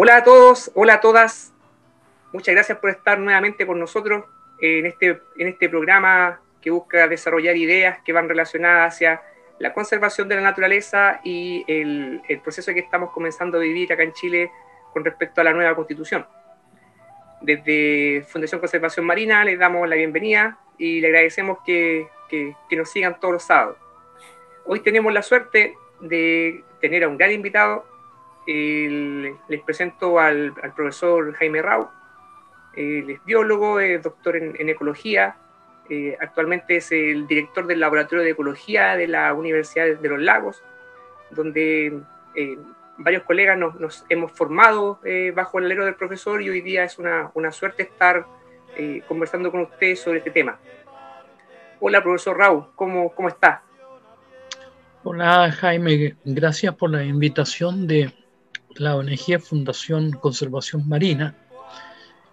Hola a todos, hola a todas. Muchas gracias por estar nuevamente con nosotros en este, en este programa que busca desarrollar ideas que van relacionadas hacia la conservación de la naturaleza y el, el proceso que estamos comenzando a vivir acá en Chile con respecto a la nueva constitución. Desde Fundación Conservación Marina les damos la bienvenida y le agradecemos que, que, que nos sigan todos los sábados. Hoy tenemos la suerte de tener a un gran invitado. Les presento al, profesor Jaime Rau. Él es biólogo, es doctor en, ecología. Eh, actualmente es el director del Laboratorio de Ecología de la Universidad de los Lagos, donde eh, varios colegas nos, nos hemos formado eh, bajo el alero del profesor y hoy día es una, suerte estar eh, conversando con usted sobre este tema. Hola, profesor Raúl, ¿cómo, cómo está? Hola, Jaime, gracias por la invitación de la ONG Fundación Conservación Marina,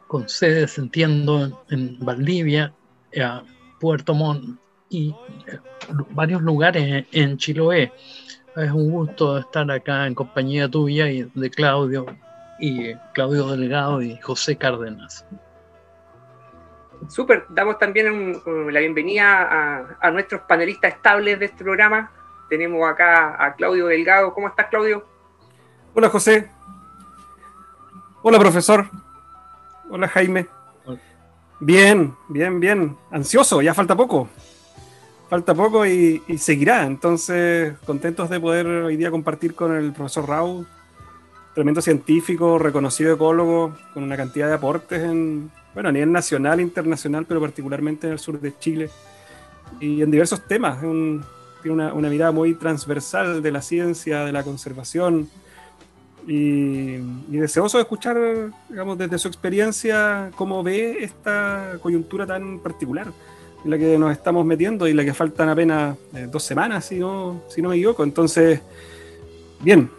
con sedes, entiendo, en Valdivia, a Puerto Montt y eh, varios lugares en Chiloé. Es un gusto estar acá en compañía tuya y de Claudio y Claudio Delgado y José Cárdenas. Súper, damos también la bienvenida a, a, nuestros panelistas estables de este programa. Tenemos acá a Claudio Delgado. ¿Cómo estás, Claudio? Hola, José. Hola, profesor. Hola, Jaime. Hola. Bien, bien, bien. Ansioso, ya falta poco. Falta poco y, y, seguirá. Entonces, contentos de poder hoy día compartir con el profesor Raúl, tremendo científico, reconocido ecólogo, con una cantidad de aportes en, bueno, a nivel nacional, internacional, pero particularmente en el sur de Chile y en diversos temas. Un, tiene una, una, mirada muy transversal de la ciencia, de la conservación y, y, deseoso de escuchar, digamos, desde su experiencia cómo ve esta coyuntura tan particular en la que nos estamos metiendo y la que faltan apenas eh, dos semanas, si no, si no me equivoco. Entonces, bien,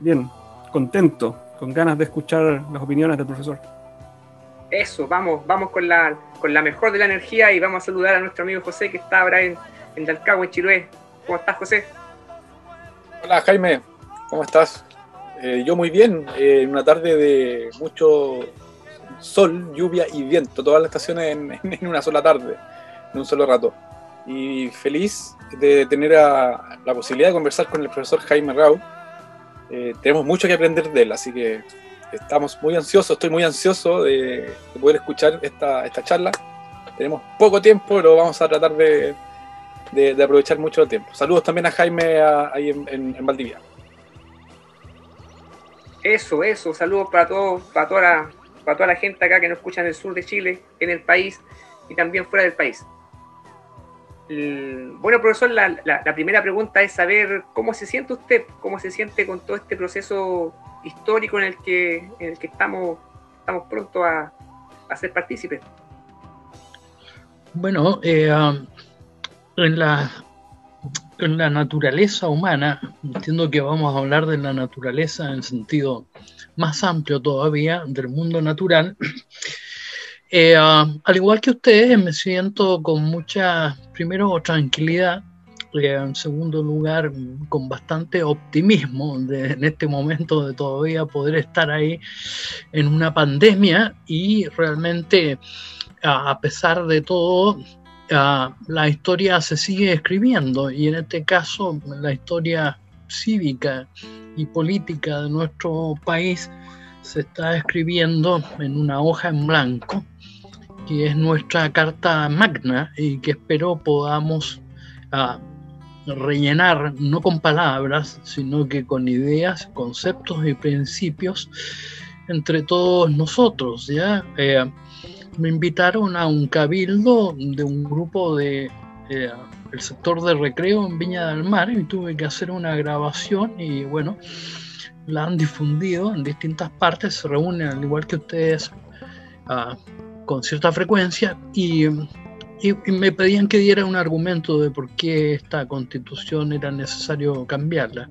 bien, contento, con ganas de escuchar las opiniones del profesor. Eso, vamos, vamos con la, con la mejor de la energía y vamos a saludar a nuestro amigo José que está ahora en, en Dalcagua, en Chiloé. ¿Cómo estás, José? Hola, Jaime. ¿Cómo estás? Eh, yo muy bien. Eh, en una tarde de mucho sol, lluvia y viento. Todas las estaciones en, una sola tarde, en un solo rato. Y feliz de tener la posibilidad de conversar con el profesor Jaime Rau. Eh, tenemos mucho que aprender de él, así que estamos muy ansiosos, estoy muy ansioso de, de poder escuchar esta, esta, charla. Tenemos poco tiempo, pero vamos a tratar de, de, de aprovechar mucho el tiempo. Saludos también a Jaime ahí en, en, en, Valdivia. Eso, eso, saludos para, todo, para, toda la, para toda la gente acá que nos escucha en el sur de Chile, en el país y también fuera del país. Bueno, profesor, la, la, la primera pregunta es saber cómo se siente usted, cómo se siente con todo este proceso histórico en el que, en el que estamos, estamos pronto a, a ser partícipes. Bueno, eh, um, en, la, en la naturaleza humana, entiendo que vamos a hablar de la naturaleza en sentido más amplio todavía del mundo natural. Eh, uh, al igual que ustedes, me siento con mucha, primero, tranquilidad en segundo lugar, con bastante optimismo de, en este momento de todavía poder estar ahí en una pandemia y realmente, a pesar de todo, la historia se sigue escribiendo y en este caso la historia cívica y política de nuestro país se está escribiendo en una hoja en blanco que es nuestra carta magna y que espero podamos uh, rellenar no con palabras, sino que con ideas, conceptos y principios entre todos nosotros. ¿ya? Eh, me invitaron a un cabildo de un grupo de el sector de recreo en Viña del Mar y tuve que hacer una grabación y bueno, la han difundido en distintas partes, se reúnen al igual que ustedes uh, con cierta frecuencia y me pedían que diera un argumento de por qué esta constitución era necesario cambiarla.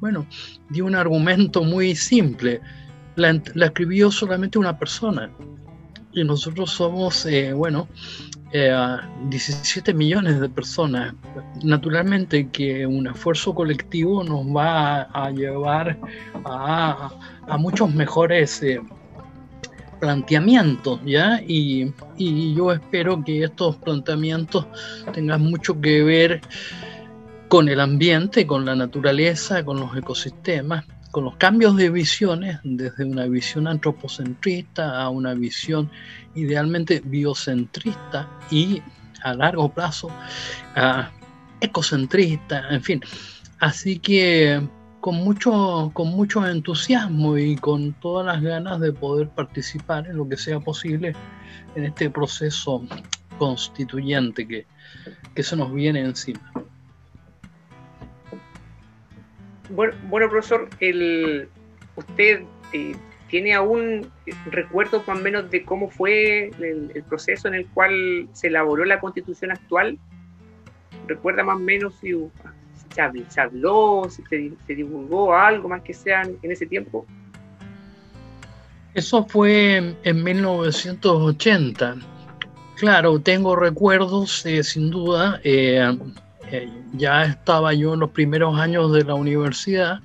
Bueno, di un argumento muy simple. La escribió solamente una persona. Y nosotros somos, eh, bueno, 17 eh, millones de personas. Naturalmente que un esfuerzo colectivo nos va a, llevar a, muchos mejores eh, planteamientos, ¿ya? Y, y, yo espero que estos planteamientos tengan mucho que ver con el ambiente, con la naturaleza, con los ecosistemas, con los cambios de visiones, desde una visión antropocentrista a una visión idealmente biocentrista y a largo plazo ecocentrista, en fin. Así que con mucho, con mucho entusiasmo y con todas las ganas de poder participar en lo que sea posible en este proceso constituyente que, que se nos viene encima. Bueno, bueno profesor, el, usted eh, tiene aún recuerdos más o menos de cómo fue el, proceso en el cual se elaboró la constitución actual. ¿Recuerda más o menos si, se, habló, si se, divulgó algo más que sea en ese tiempo? Eso fue en 1980. Claro, tengo recuerdos, eh, sin duda. Eh, eh, ya estaba yo en los primeros años de la universidad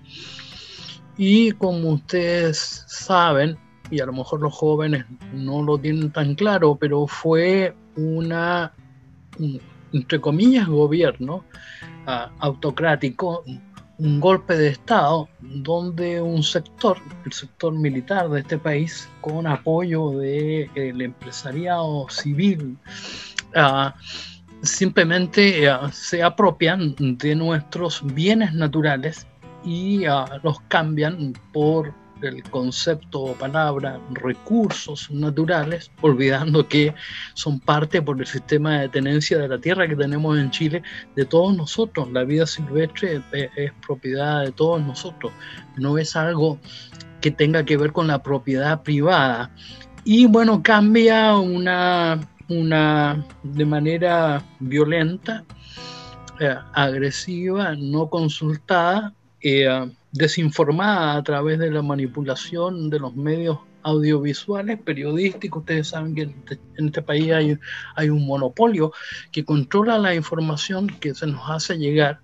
y como ustedes saben, y a lo mejor los jóvenes no lo tienen tan claro, pero fue una, entre comillas, gobierno autocrático, un golpe de Estado donde un sector, el sector militar de este país, con apoyo del de, empresariado civil, simplemente se apropian de nuestros bienes naturales y los cambian por el concepto o palabra recursos naturales, olvidando que son parte por el sistema de tenencia de la tierra que tenemos en Chile de todos nosotros. La vida silvestre es, propiedad de todos nosotros, no es algo que tenga que ver con la propiedad privada. Y bueno, cambia una, una de manera violenta, eh, agresiva, no consultada, eh, desinformada a través de la manipulación de los medios audiovisuales, periodísticos. Ustedes saben que en este país hay, hay, un monopolio que controla la información que se nos hace llegar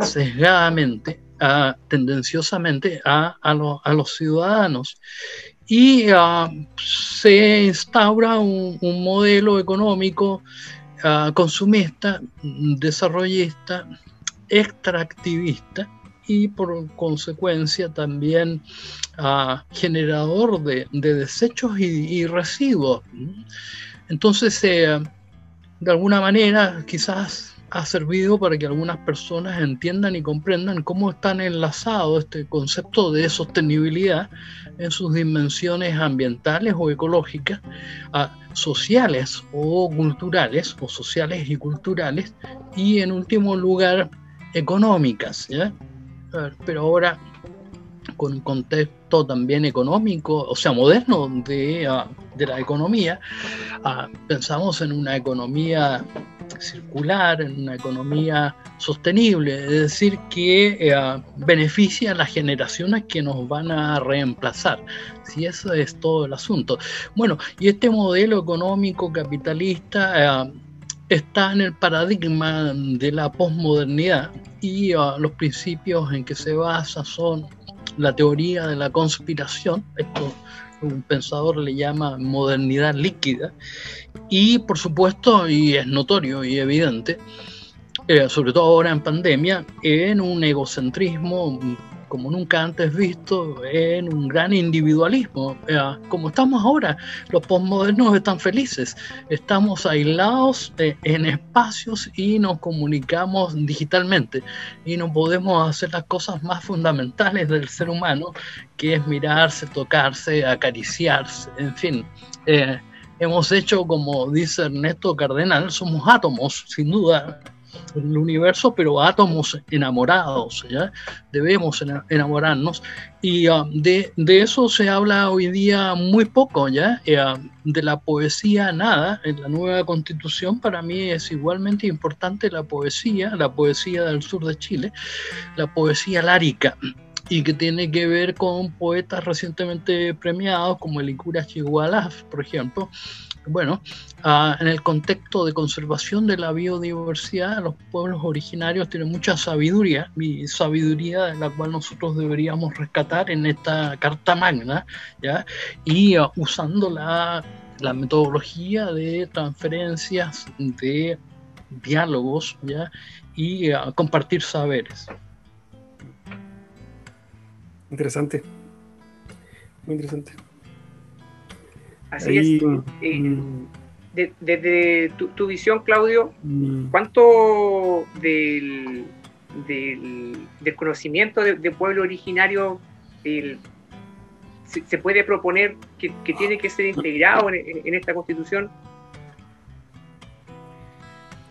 sesgadamente, a, tendenciosamente a, a, los ciudadanos. Y ah, se instaura un, modelo económico ah, consumista, desarrollista, extractivista, y por consecuencia también ah, generador de, desechos y, residuos. Entonces, eh, de alguna manera, quizás ha servido para que algunas personas entiendan y comprendan cómo están enlazados este concepto de sostenibilidad en sus dimensiones ambientales o ecológicas, ah, sociales o culturales, o sociales y culturales, y en último lugar, económicas. ¿ya? pero ahora con un contexto también económico, o sea, moderno de, ah, la economía, ah, pensamos en una economía circular, en una economía sostenible, es decir, que eh, beneficia a las generaciones que nos van a reemplazar. Si eso es todo el asunto. Bueno, y este modelo económico capitalista eh, está en el paradigma de la posmodernidad y uh, los principios en que se basa son la teoría de la conspiración, esto un pensador le llama modernidad líquida, y por supuesto, y es notorio y evidente, eh, sobre todo ahora en pandemia, en un egocentrismo como nunca antes visto en un gran individualismo. Como estamos ahora, los postmodernos están felices, estamos aislados eh, en espacios y nos comunicamos digitalmente y no podemos hacer las cosas más fundamentales del ser humano, que es mirarse, tocarse, acariciarse, en fin. Eh, hemos hecho, como dice Ernesto Cardenal, somos átomos, sin duda, el universo, pero átomos enamorados, ¿ya? Debemos enamorarnos. Y ah, de, eso se habla hoy día muy poco, ¿ya? Eh, ah, de la poesía nada. En la nueva constitución para mí es igualmente importante la poesía, la poesía del sur de Chile, la poesía lárica y que tiene que ver con poetas recientemente premiados como el Icura Chigualaf, por ejemplo, Bueno, ah, en el contexto de conservación de la biodiversidad, los pueblos originarios tienen mucha sabiduría, y sabiduría de la cual nosotros deberíamos rescatar en esta Carta Magna, ¿ya? y ah, usando la, metodología de transferencias, de diálogos, ¿ya? y ah, compartir saberes. Interesante. Muy interesante. Así es. Desde tu, visión, Claudio, mm. ¿cuánto del, del, conocimiento de, pueblo originario se, puede proponer que, tiene que ser integrado en, esta constitución?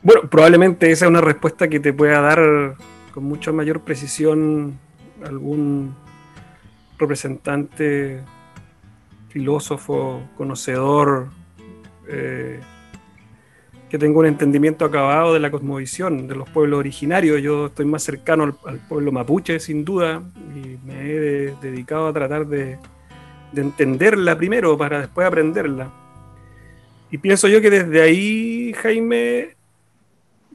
Bueno, probablemente esa es una respuesta que te pueda dar con mucha mayor precisión algún representante filósofo, conocedor, eh, que tenga un entendimiento acabado de la cosmovisión de los pueblos originarios. Yo estoy más cercano al, pueblo mapuche, sin duda, y me he dedicado a tratar de, entenderla primero para después aprenderla. Y pienso yo que desde ahí, Jaime,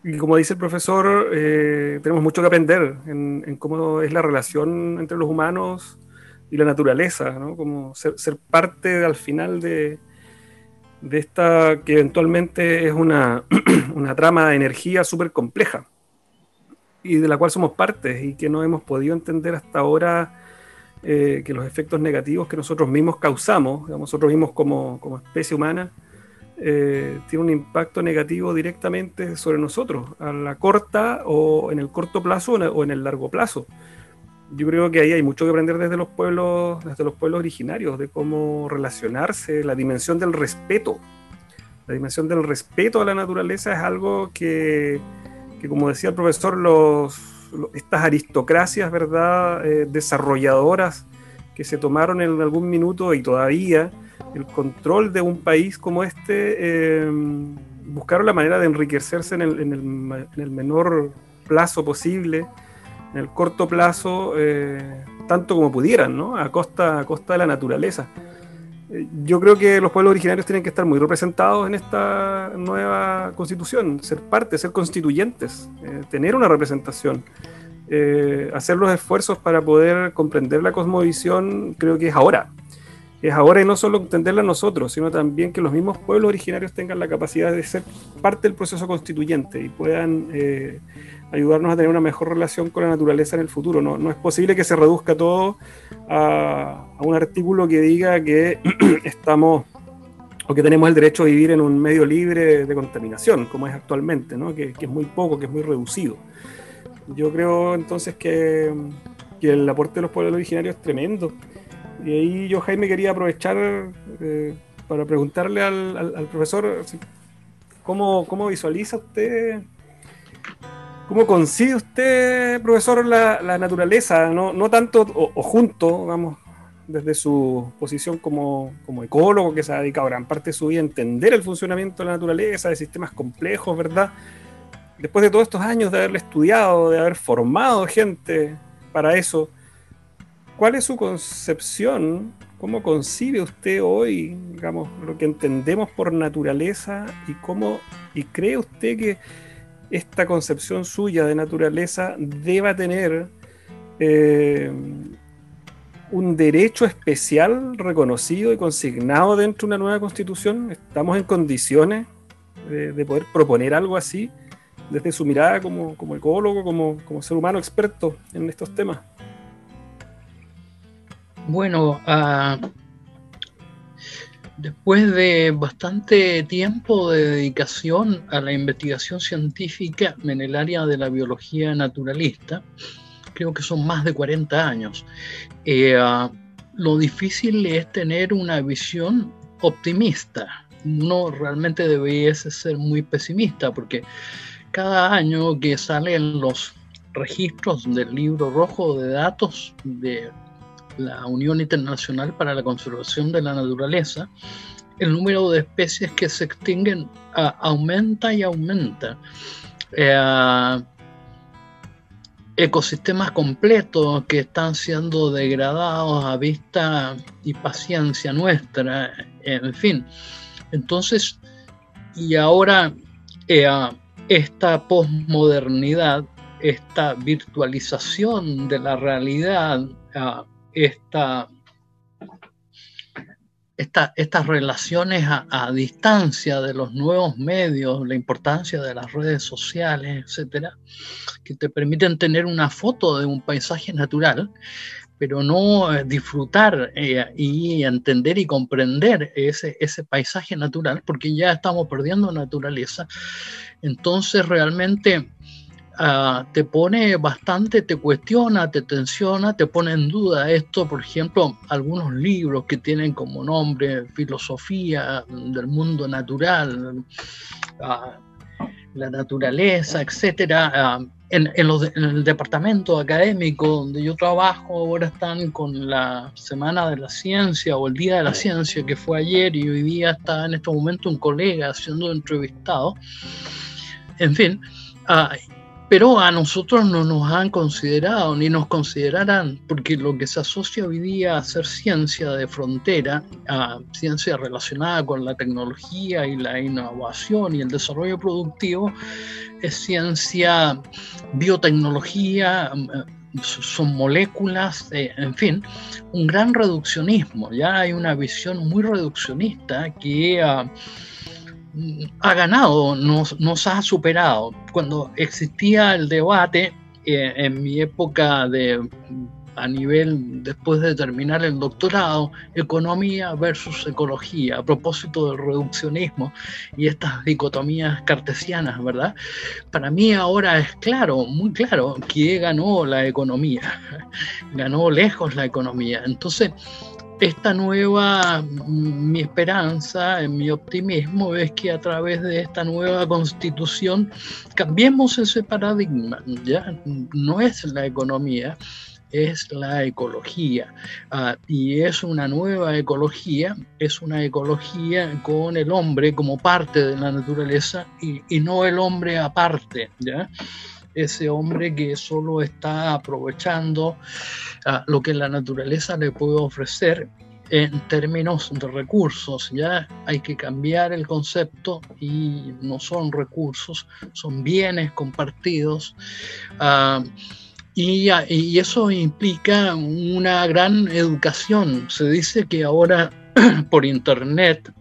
y como dice el profesor, eh, tenemos mucho que aprender en, cómo es la relación entre los humanos y la naturaleza, ¿no? Como ser, parte al final de, de, esta que eventualmente es una, una trama de energía súper compleja y de la cual somos parte y que no hemos podido entender hasta ahora eh, que los efectos negativos que nosotros mismos causamos, nosotros mismos como, como especie humana, eh, tiene un impacto negativo directamente sobre nosotros, a la corta o en el corto plazo o en el largo plazo yo creo que ahí hay mucho que aprender desde los pueblos, desde los pueblos originarios, de cómo relacionarse, la dimensión del respeto. La dimensión del respeto a la naturaleza es algo que, que como decía el profesor, los, estas aristocracias, ¿verdad?, eh, desarrolladoras que se tomaron en algún minuto y todavía el control de un país como este, eh, buscaron la manera de enriquecerse en el, en el, en el menor plazo posible en el corto plazo eh, tanto como pudieran, ¿no? A costa, a costa de la naturaleza. Eh, yo creo que los pueblos originarios tienen que estar muy representados en esta nueva constitución, ser parte, ser constituyentes, eh, tener una representación. hacer los esfuerzos para poder comprender la cosmovisión, creo que es ahora. Es ahora y no solo entenderla nosotros, sino también que los mismos pueblos originarios tengan la capacidad de ser parte del proceso constituyente y puedan ayudarnos a tener una mejor relación con la naturaleza en el futuro. No, no es posible que se reduzca todo a, un artículo que diga que estamos o que tenemos el derecho a vivir en un medio libre de contaminación, como es actualmente, ¿no? que, es muy poco, que es muy reducido. Yo creo entonces que, que, el aporte de los pueblos originarios es tremendo. Y ahí yo, Jaime, quería aprovechar eh, para preguntarle al, al, profesor cómo, cómo visualiza usted ¿Cómo concibe usted, profesor, la, naturaleza? No, no tanto o, junto, vamos, desde su posición como, como, ecólogo, que se ha dedicado gran parte de su vida a entender el funcionamiento de la naturaleza, de sistemas complejos, ¿verdad? Después de todos estos años de haberle estudiado, de haber formado gente para eso, ¿cuál es su concepción? ¿Cómo concibe usted hoy, digamos, lo que entendemos por naturaleza y cómo y cree usted que esta concepción suya de naturaleza deba tener eh, un derecho especial reconocido y consignado dentro de una nueva constitución? ¿Estamos en condiciones de, poder proponer algo así desde su mirada como, ecólogo, como, como ser humano experto en estos temas? Bueno, uh, Después de bastante tiempo de dedicación a la investigación científica en el área de la biología naturalista, creo que son más de 40 años, eh, ah, lo difícil es tener una visión optimista. Uno realmente debiese ser muy pesimista porque cada año que salen los registros del libro rojo de datos de la Unión Internacional para la Conservación de la Naturaleza, el número de especies que se extinguen aumenta y aumenta. Eh, ecosistemas completos que están siendo degradados a vista y paciencia nuestra, en fin. Entonces, y ahora eh, esta posmodernidad, esta virtualización de la realidad, esta estas relaciones a, distancia de los nuevos medios, la importancia de las redes sociales, etcétera, que te permiten tener una foto de un paisaje natural, pero no eh, disfrutar eh, y entender y comprender ese, ese paisaje natural, porque ya estamos perdiendo naturaleza. Entonces, realmente Ah, te pone bastante, te cuestiona, te tensiona, te pone en duda esto, por ejemplo, algunos libros que tienen como nombre filosofía del mundo natural, ah, la naturaleza, etcétera. Ah, en, en, el departamento académico donde yo trabajo ahora están con la Semana de la Ciencia o el Día de la Ciencia que fue ayer y hoy día está en este momento un colega siendo entrevistado. En fin, pero a nosotros no nos han considerado ni nos considerarán, porque lo que se asocia hoy día a ser ciencia de frontera, a ciencia relacionada con la tecnología y la innovación y el desarrollo productivo, es ciencia, biotecnología, son moléculas, eh, en fin, un gran reduccionismo. Ya hay una visión muy reduccionista que... Uh, ha ganado, nos, nos ha superado. Cuando existía el debate eh, en mi época de a nivel después de terminar el doctorado, economía versus ecología, a propósito del reduccionismo y estas dicotomías cartesianas, ¿verdad? Para mí ahora es claro, muy claro, que ganó la economía, ganó lejos la economía. Entonces, esta nueva, mm, mi esperanza, mi optimismo es que a través de esta nueva constitución cambiemos ese paradigma, ¿ya? No es la economía, es la ecología. Ah, y es una nueva ecología, es una ecología con el hombre como parte de la naturaleza y, y no el hombre aparte, ¿ya? Ese hombre que solo está aprovechando ah, lo que la naturaleza le puede ofrecer en términos de recursos. Ya hay que cambiar el concepto y no son recursos, son bienes compartidos. Ah, y, y, eso implica una gran educación. Se dice que ahora por Internet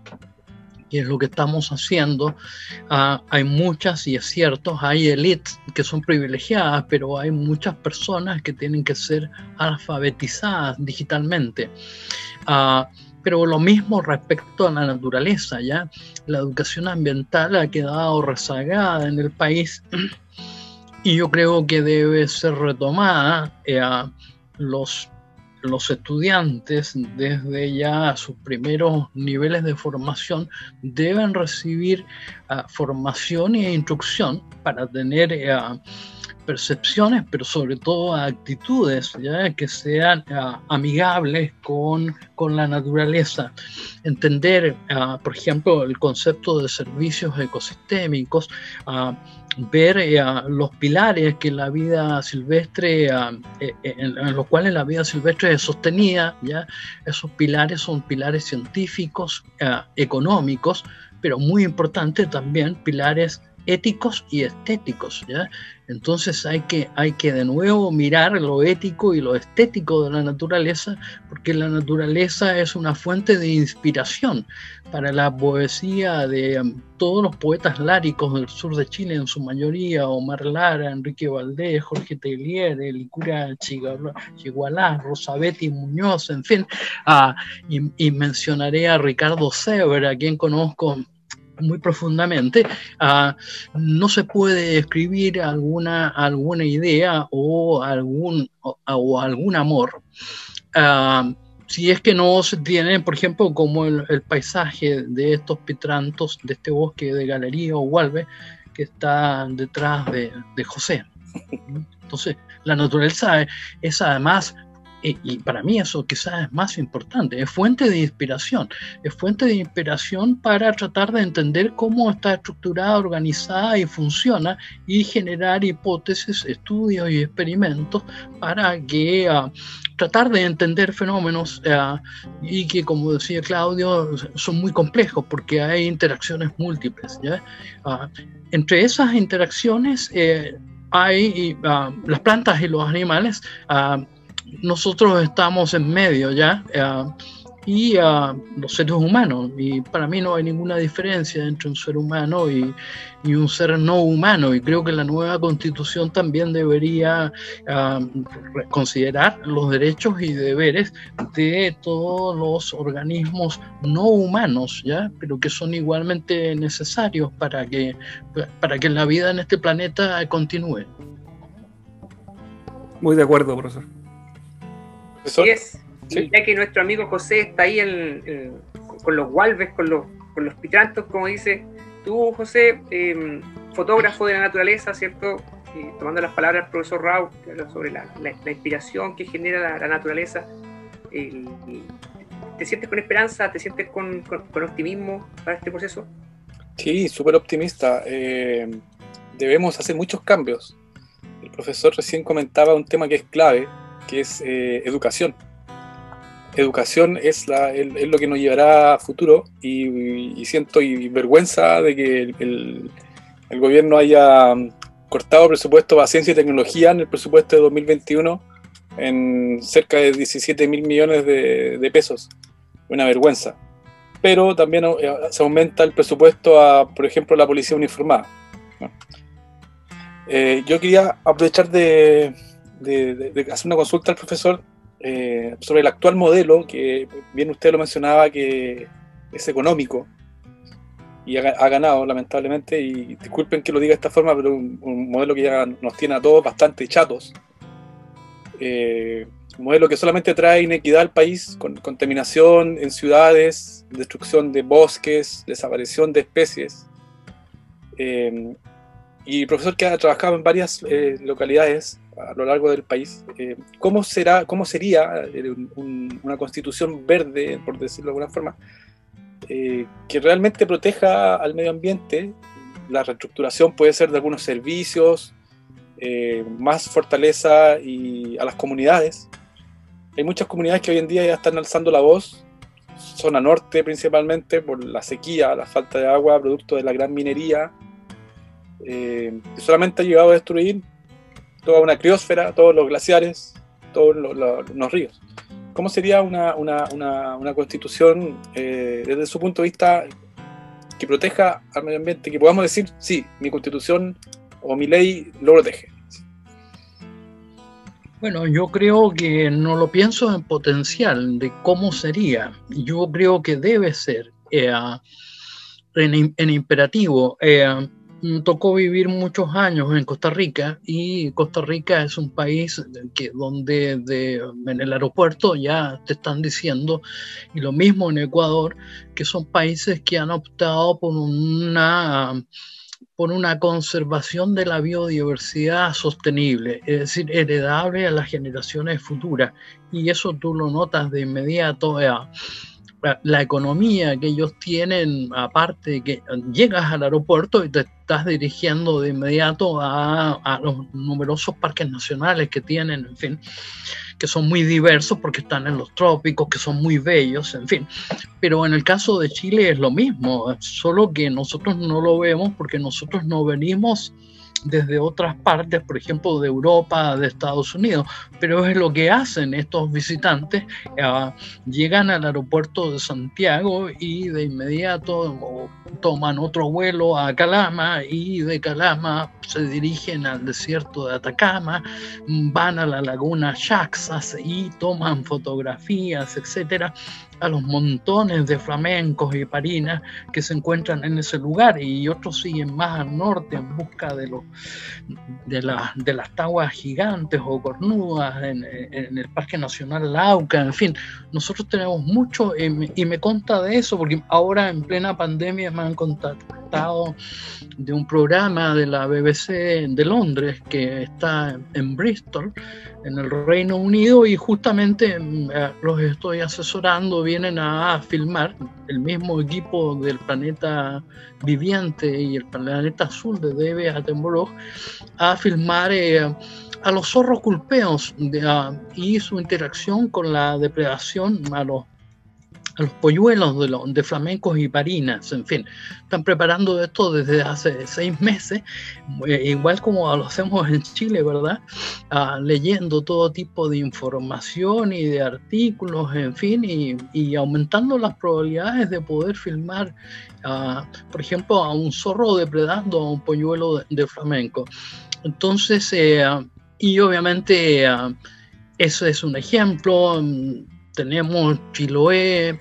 y es lo que estamos haciendo. Ah, hay muchas, y es cierto, hay élites que son privilegiadas, pero hay muchas personas que tienen que ser alfabetizadas digitalmente. Ah, pero lo mismo respecto a la naturaleza, ¿ya? La educación ambiental ha quedado rezagada en el país y yo creo que debe ser retomada. Eh, los los estudiantes desde ya sus primeros niveles de formación deben recibir ah, formación e instrucción para tener ah, percepciones, pero sobre todo actitudes que sean ah, amigables con, con, la naturaleza. Entender, por ejemplo, el concepto de servicios ecosistémicos ver eh, los pilares que la vida silvestre, eh, eh, en, los cuales la vida silvestre es sostenida, ¿ya? esos pilares son pilares científicos, económicos, pero muy importante también pilares éticos y estéticos. ¿ya? Entonces hay que, hay que de nuevo mirar lo ético y lo estético de la naturaleza, porque la naturaleza es una fuente de inspiración para la poesía de um, todos los poetas láricos del sur de Chile, en su mayoría, Omar Lara, Enrique Valdés, Jorge Tellier, Licura Chigualá, Rosabetti Muñoz, en fin, ah, y, mencionaré a Ricardo Sever, a quien conozco muy profundamente, ah, no se puede escribir alguna, alguna idea o algún, o, algún amor. Ah, si es que no se tiene, por ejemplo, como el, paisaje de estos pitrantos, de este bosque de Galería o Gualbe, que está detrás de, de José. Entonces, la naturaleza es además y para mí eso quizás es más importante, es fuente de inspiración, es fuente de inspiración para tratar de entender cómo está estructurada, organizada y funciona y generar hipótesis, estudios y experimentos para que uh, tratar de entender fenómenos uh, y que, como decía Claudio, son muy complejos porque hay interacciones múltiples. ¿ya? Uh, entre esas interacciones eh, hay las plantas y los animales nosotros estamos en medio ya eh, y uh, los seres humanos. Y para mí no hay ninguna diferencia entre un ser humano y, y un ser no humano. Y creo que la nueva constitución también debería uh, considerar los derechos y deberes de todos los organismos no humanos, ¿ya? pero que son igualmente necesarios para que, para que la vida en este planeta continúe. Muy de acuerdo, profesor. Así es. Ya que nuestro amigo José está ahí con los walves, con los, con los pitrantos, como dice tú, José, em, fotógrafo de la naturaleza, ¿cierto? Eh, tomando las palabras del profesor Rau, que habla sobre la, inspiración que genera la, naturaleza. ¿Te sientes con esperanza? ¿Te sientes con, optimismo para este proceso? Sí, súper optimista. Eh, debemos hacer muchos cambios. El profesor recién comentaba un tema que es clave, que es eh, educación. Educación es, la, es, lo que nos llevará a futuro y, siento vergüenza de que el, el, gobierno haya cortado presupuesto para ciencia y tecnología en el presupuesto de 2021 en cerca de 17 mil millones de, de, pesos. Una vergüenza. Pero también eh, se aumenta el presupuesto a, por ejemplo, la policía uniformada. Eh, yo quería aprovechar de, de, hacer una consulta al profesor eh, sobre el actual modelo, que bien usted lo mencionaba, que es económico y ha, ganado lamentablemente, y disculpen que lo diga de esta forma, pero un, modelo que ya nos tiene a todos bastante chatos. Eh, un modelo que solamente trae inequidad al país, con contaminación en ciudades, destrucción de bosques, desaparición de especies. Eh, y profesor que ha trabajado en varias localidades a lo largo del país. Eh, ¿cómo, será, ¿Cómo sería eh, una constitución verde, por decirlo de alguna forma, eh, que realmente proteja al medio ambiente? La reestructuración puede ser de algunos servicios, más fortaleza y a las comunidades. Hay muchas comunidades que hoy en día ya están alzando la voz, zona norte principalmente, por la sequía, la falta de agua, producto de la gran minería, que solamente ha llegado a destruir toda una criósfera, todos los glaciares, todos los, ríos. ¿Cómo sería una, constitución eh, desde su punto de vista que proteja al medio ambiente, que podamos decir, sí, mi constitución o mi ley lo protege? Bueno, yo creo que no lo pienso en potencial de cómo sería. Yo creo que debe ser eh, en, imperativo. Eh, tocó vivir muchos años en Costa Rica y Costa Rica es un país que donde en el aeropuerto ya te están diciendo y lo mismo en Ecuador que son países que han optado por una por una conservación de la biodiversidad sostenible, es decir, heredable a las generaciones futuras. Y eso tú lo notas de inmediato. Eh, la economía que ellos tienen, aparte de que llegas al aeropuerto y te estás dirigiendo de inmediato a, los numerosos parques nacionales que tienen, en fin, que son muy diversos porque están en los trópicos, que son muy bellos, en fin. Pero en el caso de Chile es lo mismo, solo que nosotros no lo vemos porque nosotros no venimos desde otras partes, por ejemplo, de Europa, de Estados Unidos, pero es lo que hacen estos visitantes, eh, llegan al aeropuerto de Santiago y de inmediato toman otro vuelo a Calama y de Calama se dirigen al desierto de Atacama, van a la laguna Chaxas y toman fotografías, etcétera a los montones de flamencos y parinas que se encuentran en ese lugar y otros siguen más al norte en busca de, los, de, de las taguas gigantes o cornudas en, el Parque Nacional Lauca, en fin, nosotros tenemos mucho y me, conta de eso porque ahora en plena pandemia me han contactado de un programa de la BBC de Londres que está en Bristol, en el Reino Unido, y justamente mm, eh, los estoy asesorando, vienen a filmar el mismo equipo del planeta viviente y el planeta azul de David Attenborough a filmar eh, a los zorros culpeos y su interacción con la depredación a los a los polluelos de, de, flamencos y parinas, en fin. Están preparando esto desde hace seis meses, eh, igual como lo hacemos en Chile, ¿verdad? Ah, leyendo todo tipo de información y de artículos, en fin, y, aumentando las probabilidades de poder filmar, ah, por ejemplo, a un zorro depredando a un polluelo de, flamenco. Entonces, eh, y obviamente... Ah, eso es un ejemplo tenemos Chiloé,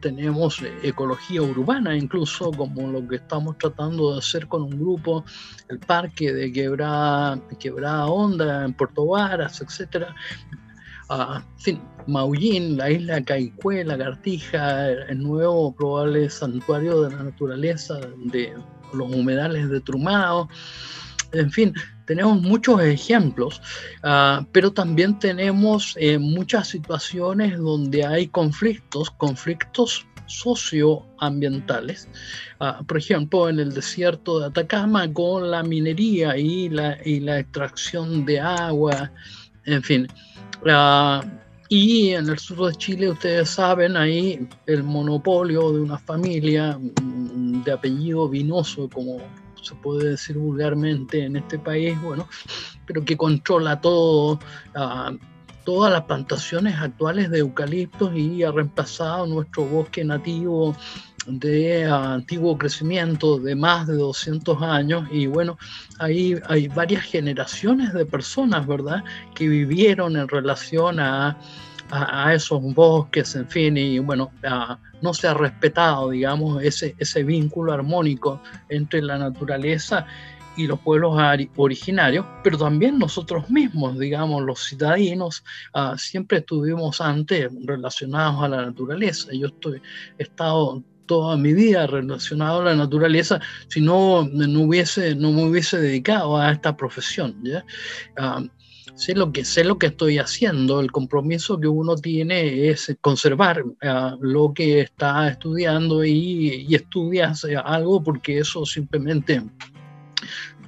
tenemos ecología urbana incluso, como lo que estamos tratando de hacer con un grupo, el parque de Quebrada, Quebrada Honda en Puerto Varas, etc. Uh, Maullín, la isla Caicue, Lagartija, el nuevo probable santuario de la naturaleza de los humedales de Trumao, en fin, tenemos muchos ejemplos, ah, pero también tenemos eh, muchas situaciones donde hay conflictos, conflictos socioambientales. Uh, por ejemplo, en el desierto de Atacama con la minería y la, extracción de agua, en fin. Uh, y en el sur de Chile, ustedes saben, ahí el monopolio de una familia mm, de apellido vinoso, como se puede decir vulgarmente en este país, bueno, pero que controla todo, uh, todas las plantaciones actuales de eucaliptos y ha reemplazado nuestro bosque nativo de ah, antiguo crecimiento de más de 200 años y bueno, ahí hay varias generaciones de personas, ¿verdad?, que vivieron en relación a, a, esos bosques, en fin, y bueno, a, no se ha respetado, digamos, ese, ese vínculo armónico entre la naturaleza y los pueblos originarios, pero también nosotros mismos, digamos, los ciudadanos, ah, siempre estuvimos antes relacionados a la naturaleza. Yo estoy, he estado toda mi vida relacionado a la naturaleza, si no, no, hubiese, no me hubiese dedicado a esta profesión. ¿ya? Ah, sé lo que sé lo que estoy haciendo. El compromiso que uno tiene es conservar eh, lo que está estudiando y, y estudias algo porque eso simplemente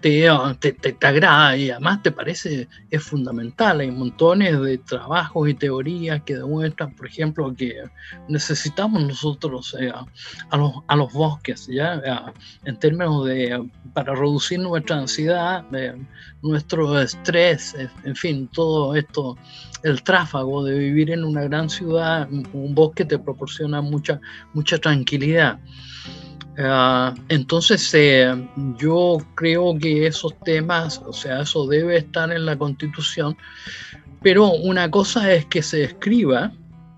te, te, te, agrada y además te parece es fundamental. Hay montones de trabajos y teorías que demuestran, por ejemplo, que necesitamos nosotros eh, a, los, a los bosques, ¿ya? Eh, en términos de, para reducir nuestra ansiedad, eh, nuestro estrés, en fin, todo esto, el tráfago de vivir en una gran ciudad, un bosque te proporciona mucha, mucha tranquilidad. Ah, entonces, eh, yo creo que esos temas, o sea, eso debe estar en la constitución, pero una cosa es que se escriba,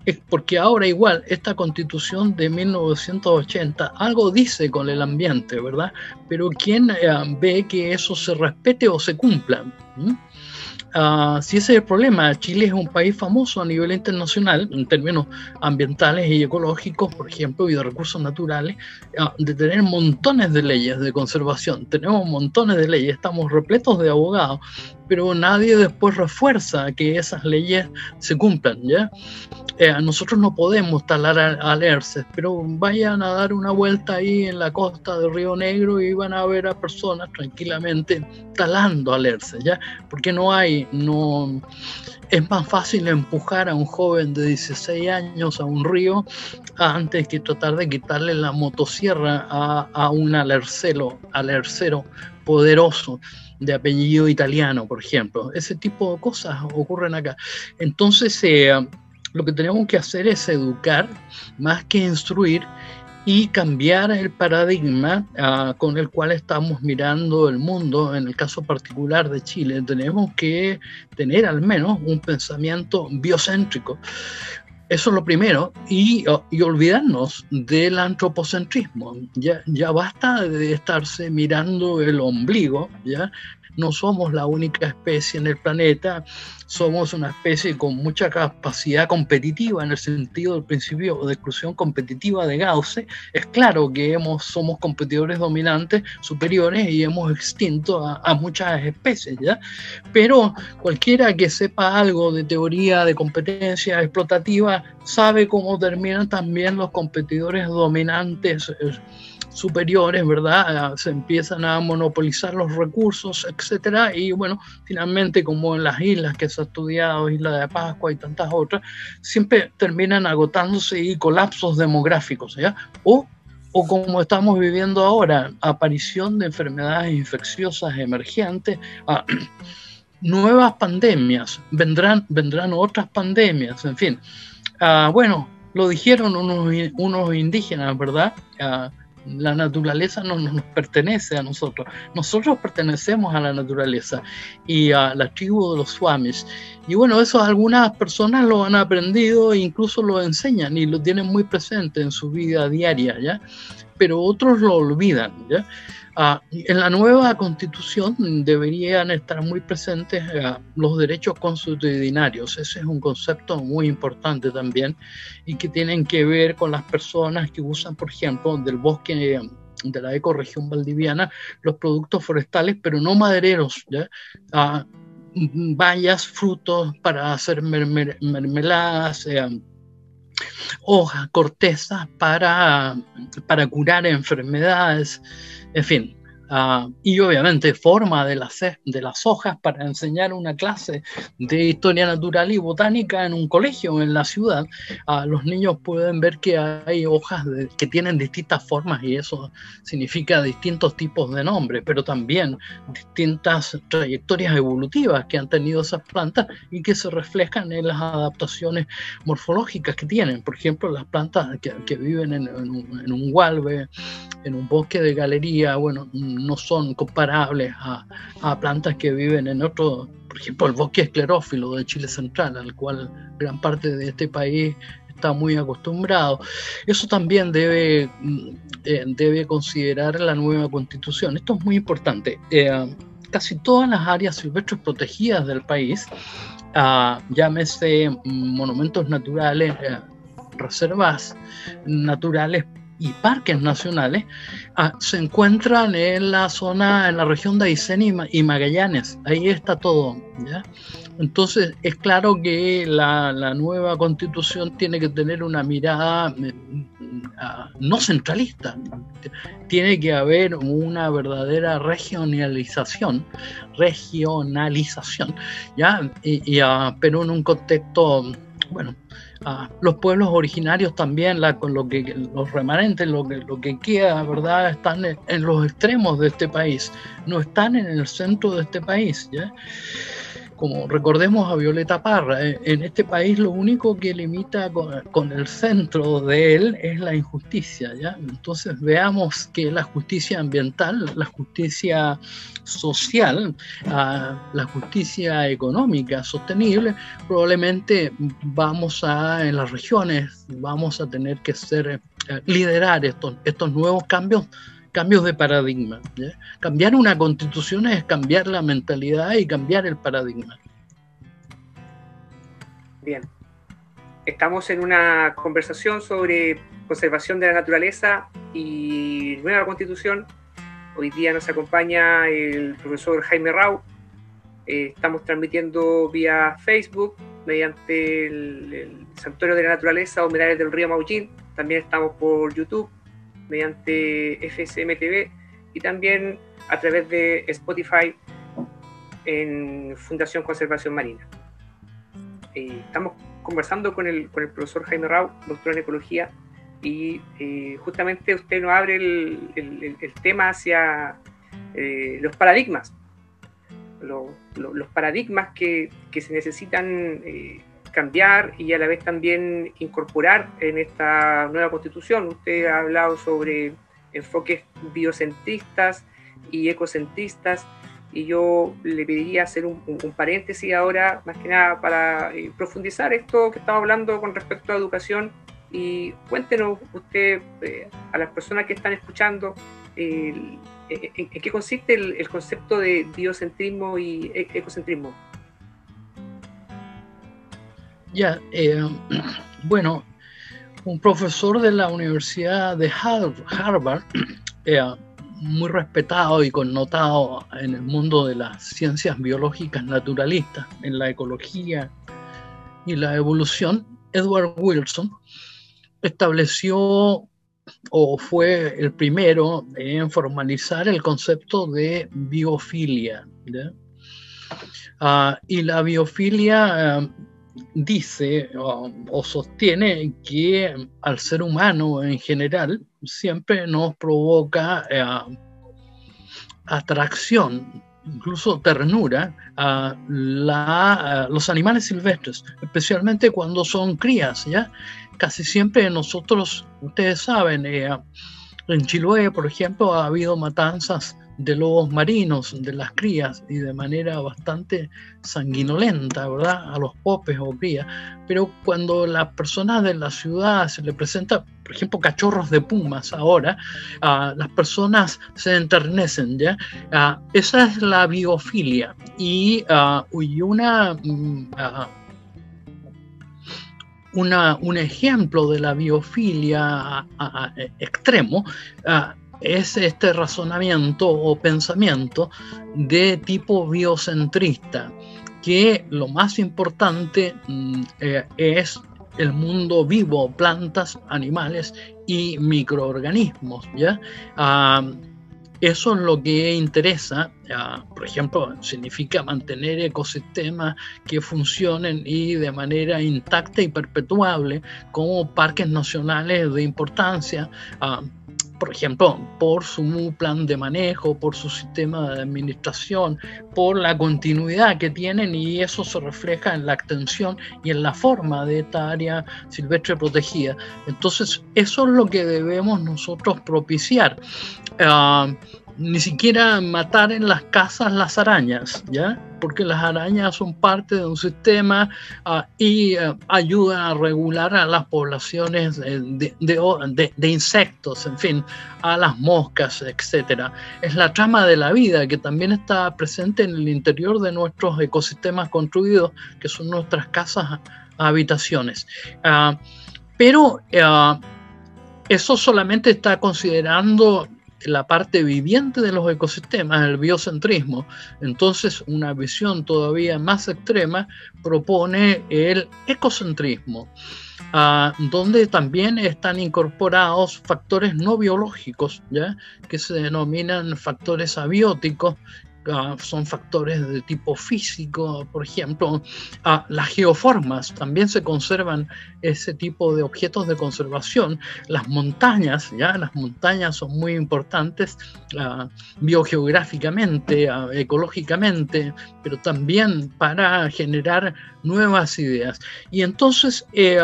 es porque ahora igual esta constitución de 1980 algo dice con el ambiente, ¿verdad? Pero ¿quién eh, ve que eso se respete o se cumpla? Uh, si ese es el problema, Chile es un país famoso a nivel internacional en términos ambientales y ecológicos, por ejemplo, y de recursos naturales, uh, de tener montones de leyes de conservación. Tenemos montones de leyes, estamos repletos de abogados, pero nadie después refuerza que esas leyes se cumplan, ¿ya? Eh, nosotros no podemos talar alerces, pero vayan a dar una vuelta ahí en la costa de Río Negro y van a ver a personas tranquilamente talando alerces, ¿ya? Porque no hay, no... Es más fácil empujar a un joven de 16 años a un río antes que tratar de quitarle la motosierra a, a un alercero, alercero poderoso de apellido italiano, por ejemplo. Ese tipo de cosas ocurren acá. Entonces, eh, lo que tenemos que hacer es educar más que instruir y cambiar el paradigma ah, con el cual estamos mirando el mundo, en el caso particular de Chile. Tenemos que tener al menos un pensamiento biocéntrico. Eso es lo primero, y, y, olvidarnos del antropocentrismo. Ya, ya basta de estarse mirando el ombligo, ¿ya? no somos la única especie en el planeta, somos una especie con mucha capacidad competitiva en el sentido del principio de exclusión competitiva de Gauss. Es claro que hemos, somos competidores dominantes superiores y hemos extinto a, a muchas especies, ¿ya? Pero cualquiera que sepa algo de teoría de competencia explotativa sabe cómo terminan también los competidores dominantes eh, superiores, ¿verdad? Se empiezan a monopolizar los recursos, etcétera, y bueno, finalmente, como en las islas que se ha estudiado, Isla de Pascua y tantas otras, siempre terminan agotándose y colapsos demográficos, ¿ya? O, o como estamos viviendo ahora, aparición de enfermedades infecciosas emergentes, ah, nuevas pandemias, vendrán, vendrán otras pandemias, en fin. Ah, bueno, lo dijeron unos, unos indígenas, ¿verdad? Ah, la naturaleza no, nos pertenece a nosotros. Nosotros pertenecemos a la naturaleza y a la tribu de los Swamis. Y bueno, eso algunas personas lo han aprendido e incluso lo enseñan y lo tienen muy presente en su vida diaria, ¿ya? Pero otros lo olvidan, ¿ya? Ah, en la nueva constitución deberían estar muy presentes ah, los derechos consuetudinarios. Ese es un concepto muy importante también y que tienen que ver con las personas que usan, por ejemplo, del bosque de la ecorregión valdiviana los productos forestales, pero no madereros, ¿ya? Ah, bayas, frutos para hacer mermeladas. Eh, hojas, cortezas para, para curar enfermedades, en fin, Ah, y obviamente forma de las, de las hojas para enseñar una clase de historia natural y botánica en un colegio en la ciudad. Uh, los niños pueden ver que hay hojas que tienen distintas formas y eso significa distintos tipos de nombres, pero también distintas trayectorias evolutivas que han tenido esas plantas y que se reflejan en las adaptaciones morfológicas que tienen. Por ejemplo, las plantas que, viven en, un, en un bosque de galería, bueno, no son comparables a, plantas que viven en otro, por ejemplo, el bosque esclerófilo de Chile Central, al cual gran parte de este país está muy acostumbrado. Eso también debe, mm, eh, debe considerar la nueva constitución. Esto es muy importante. Eh, casi todas las áreas silvestres protegidas del país, uh, llámese monumentos naturales, eh, reservas naturales y parques nacionales ah, se encuentran en la zona, en la región de Aysén y, Magallanes. Ahí está todo. ¿ya? Entonces es claro que la, nueva constitución tiene que tener una mirada eh, ah, no centralista. Tiene que haber una verdadera regionalización, regionalización, ¿ya? Y, uh, pero en un contexto, bueno, los pueblos originarios también, la, con lo que, los remanentes, lo que, lo que queda, ¿verdad? Están en, los extremos de este país, no están en el centro de este país. Como recordemos a Violeta Parra, eh, en este país lo único que limita con, el centro de él es la injusticia, ¿ya? Entonces veamos que la justicia ambiental, la justicia social, ah, la justicia económica sostenible, probablemente vamos a, en las regiones, vamos a tener que ser, eh, liderar estos, estos nuevos cambios cambios de paradigma. Cambiar una constitución es cambiar la mentalidad y cambiar el paradigma. Bien. Estamos en una conversación sobre conservación de la naturaleza y nueva constitución. Hoy día nos acompaña el profesor Jaime Rau. Eh, estamos transmitiendo vía Facebook mediante el, Santuario de la Naturaleza Humedales del Río Maullín. También estamos por YouTube mediante FSMTV y también a través de Spotify en Fundación Conservación Marina. Eh, estamos conversando con el, con el profesor Jaime Rau, doctor en ecología, y eh, justamente usted nos abre el, el, tema hacia eh, los paradigmas, lo, lo, los paradigmas que, que se necesitan cambiar y a la vez también incorporar en esta nueva constitución. Usted ha hablado sobre enfoques biocentristas y ecocentristas y yo le pediría hacer un, un, paréntesis ahora, más que nada para eh, profundizar esto que estaba hablando con respecto a educación y cuéntenos usted, eh, a las personas que están escuchando, eh, ¿En, qué consiste el, concepto de biocentrismo y e, ecocentrismo? Ya, eh, bueno, un profesor de la Universidad de Harvard, eh, muy respetado y connotado en el mundo de las ciencias biológicas naturalistas, en la ecología y la evolución, Edward Wilson estableció o fue el primero en formalizar el concepto de biofilia. Ah, y la biofilia ah, dice o, sostiene que al ser humano en general siempre nos provoca eh, atracción, incluso ternura, a, los animales silvestres, especialmente cuando son crías, ¿ya? Casi siempre nosotros, ustedes saben, eh, en Chiloé, por ejemplo, ha habido matanzas de lobos marinos, de las crías, y de manera bastante sanguinolenta, ¿verdad? A los popes o crías. Pero cuando las personas de la ciudad se le presenta, por ejemplo, cachorros de pumas ahora, las personas se enternecen, ¿ya? esa es la biofilia. Y. Mm, una, un ejemplo de la biofilia extremo es este razonamiento o pensamiento de tipo biocentrista, que lo más importante mm, eh, es el mundo vivo, plantas, animales y microorganismos. ¿ya? Ah, eso es lo que interesa, ah, por ejemplo, significa mantener ecosistemas que funcionen y de manera intacta y perpetuable como parques nacionales de importancia, ah, por ejemplo, por su plan de manejo, por su sistema de administración, por la continuidad que tienen y eso se refleja en la extensión y en la forma de esta área silvestre protegida. Entonces, eso es lo que debemos nosotros propiciar. Ah, ni siquiera matar en las casas las arañas, ¿ya? Porque las arañas son parte de un sistema ah, y eh, ayudan a regular a las poblaciones de, de, insectos, en fin, a las moscas, etc. Es la trama de la vida que también está presente en el interior de nuestros ecosistemas construidos, que son nuestras casas, habitaciones. Ah, pero ah, eso solamente está considerando la parte viviente de los ecosistemas, el biocentrismo. Entonces, una visión todavía más extrema propone el ecocentrismo, ah, donde también están incorporados factores no biológicos, ¿ya? que se denominan factores abióticos, Ah, son factores de tipo físico, por ejemplo, ah, las geoformas, también se conservan ese tipo de objetos de conservación, las montañas, ya las montañas son muy importantes uh, biogeográficamente, ecológicamente, pero también para generar nuevas ideas. Y entonces, eh,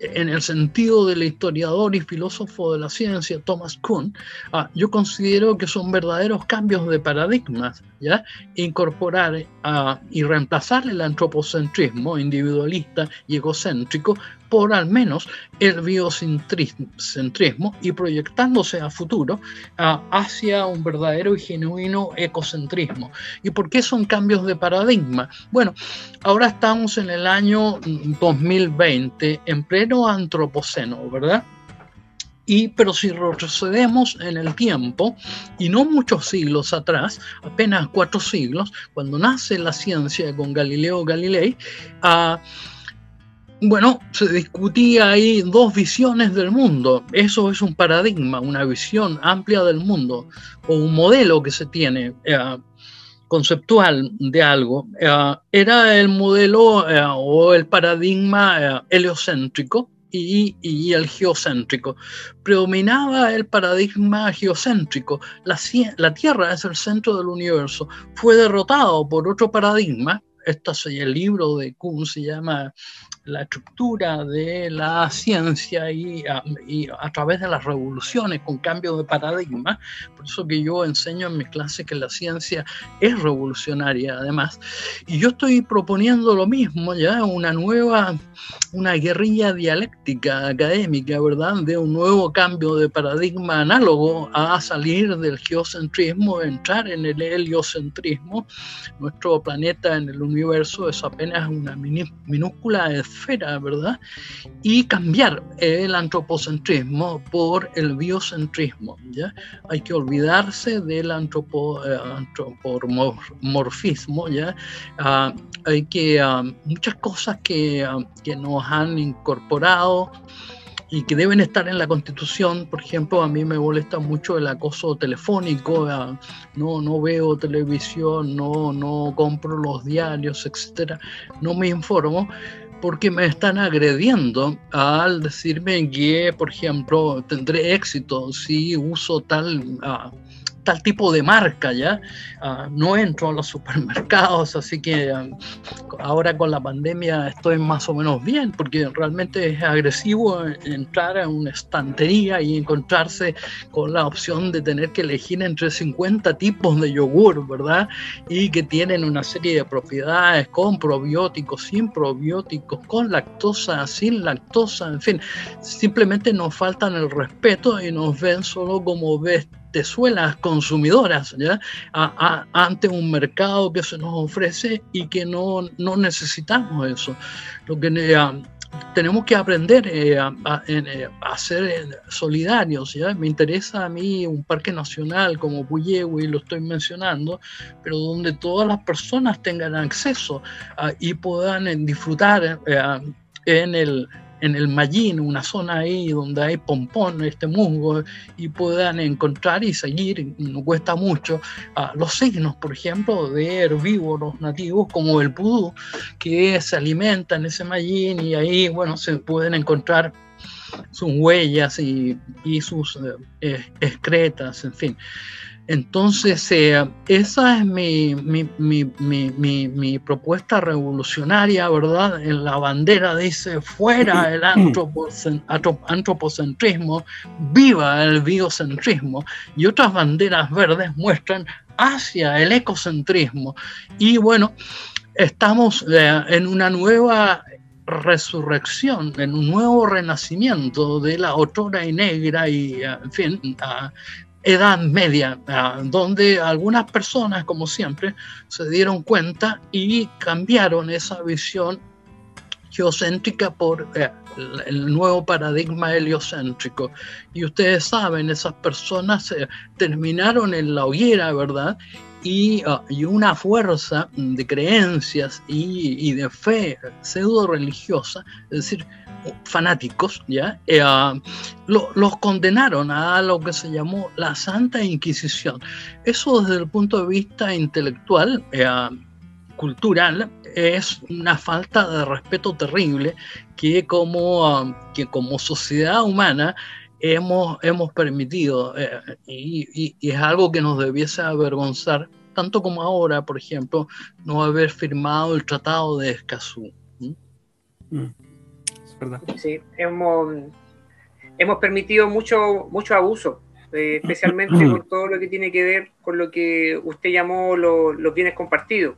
en el sentido del historiador y filósofo de la ciencia Thomas Kuhn, ah, yo considero que son verdaderos cambios de paradigmas, ¿ya? Incorporar ah, y reemplazar el antropocentrismo individualista y egocéntrico por al menos el biocentrismo y proyectándose a futuro hacia un verdadero y genuino ecocentrismo. ¿Y por qué son cambios de paradigma? Bueno, ahora estamos en el año 2020, en pleno antropoceno, ¿verdad? Y, pero si retrocedemos en el tiempo, y no muchos siglos atrás, apenas cuatro siglos, cuando nace la ciencia con Galileo Galilei, uh, bueno, se discutía ahí dos visiones del mundo. Eso es un paradigma, una visión amplia del mundo, o un modelo que se tiene eh, conceptual de algo. Eh, era el modelo eh, o el paradigma heliocéntrico y, el geocéntrico. Predominaba el paradigma geocéntrico. La, Tierra es el centro del universo. Fue derrotado por otro paradigma. Este es el libro de Kuhn se llama la estructura de la ciencia y a, través de las revoluciones con cambio de paradigma. Por eso que yo enseño en mis clases que la ciencia es revolucionaria además. Y yo estoy proponiendo lo mismo, ya una nueva, una guerrilla dialéctica académica, ¿verdad? De un nuevo cambio de paradigma análogo a salir del geocentrismo, entrar en el heliocentrismo. Nuestro planeta en el universo es apenas una minúscula esfera, ¿verdad? Y cambiar el antropocentrismo por el biocentrismo, ¿ya? Hay que olvidarse del antropo, eh, antropomorfismo, ¿ya? Ah, hay que, ah, muchas cosas que, ah, que nos han incorporado y que deben estar en la Constitución. Por ejemplo, a mí me molesta mucho el acoso telefónico, no, no veo televisión, no, no compro los diarios, etcétera, no me informo porque me están agrediendo al decirme que, por ejemplo, tendré éxito si uso tal uh, tal tipo de marca, ¿ya? Ah, no entro a los supermercados, así que ah, ahora con la pandemia estoy más o menos bien, porque realmente es agresivo entrar a una estantería y encontrarse con la opción de tener que elegir entre 50 tipos de yogur, ¿verdad? Y que tienen una serie de propiedades con probióticos, sin probióticos, con lactosa, sin lactosa, en fin, simplemente nos faltan el respeto y nos ven solo como bestias tesuelas consumidoras ¿ya? ante un mercado que se nos ofrece y que no, no necesitamos eso. Lo que eh, tenemos que aprender eh, a, eh, a, ser solidarios. ¿ya? Me interesa a mí un parque nacional como Puyehue, lo estoy mencionando, pero donde todas las personas tengan acceso y puedan disfrutar en el en el Mallín, una zona ahí donde hay pompón, este musgo, y puedan encontrar y seguir, no cuesta mucho, los signos, por ejemplo, de herbívoros nativos como el pudú, que se alimenta en ese Mallín y ahí, bueno, se pueden encontrar sus huellas y, sus eh, excretas, en fin. Entonces, eh, esa es mi, mi, propuesta revolucionaria, ¿verdad? En la bandera dice, fuera el antropocentrismo, viva el biocentrismo. Y otras banderas verdes muestran hacia el ecocentrismo. Y bueno, estamos eh, en una nueva resurrección, en un nuevo renacimiento de la otrora y negra y, en fin, Edad Media, ah, donde algunas personas, como siempre, se dieron cuenta y cambiaron esa visión geocéntrica por eh, el nuevo paradigma heliocéntrico. Y ustedes saben, esas personas eh, terminaron en la hoguera, ¿verdad? Y, ah, y, una fuerza de creencias y, y de fe pseudo religiosa, es decir, fanáticos, ¿ya? Eh, ah, los condenaron a lo que se llamó la Santa Inquisición. Eso desde el punto de vista intelectual, eh, ah, cultural, es una falta de respeto terrible que como, ah, que como sociedad humana hemos, hemos permitido eh, y, es algo que nos debiese avergonzar, tanto como ahora, por ejemplo, no haber firmado el Tratado de Escazú. Sí, hemos, hemos permitido mucho, mucho abuso, eh, especialmente con todo lo que tiene que ver con lo que usted llamó los bienes compartidos.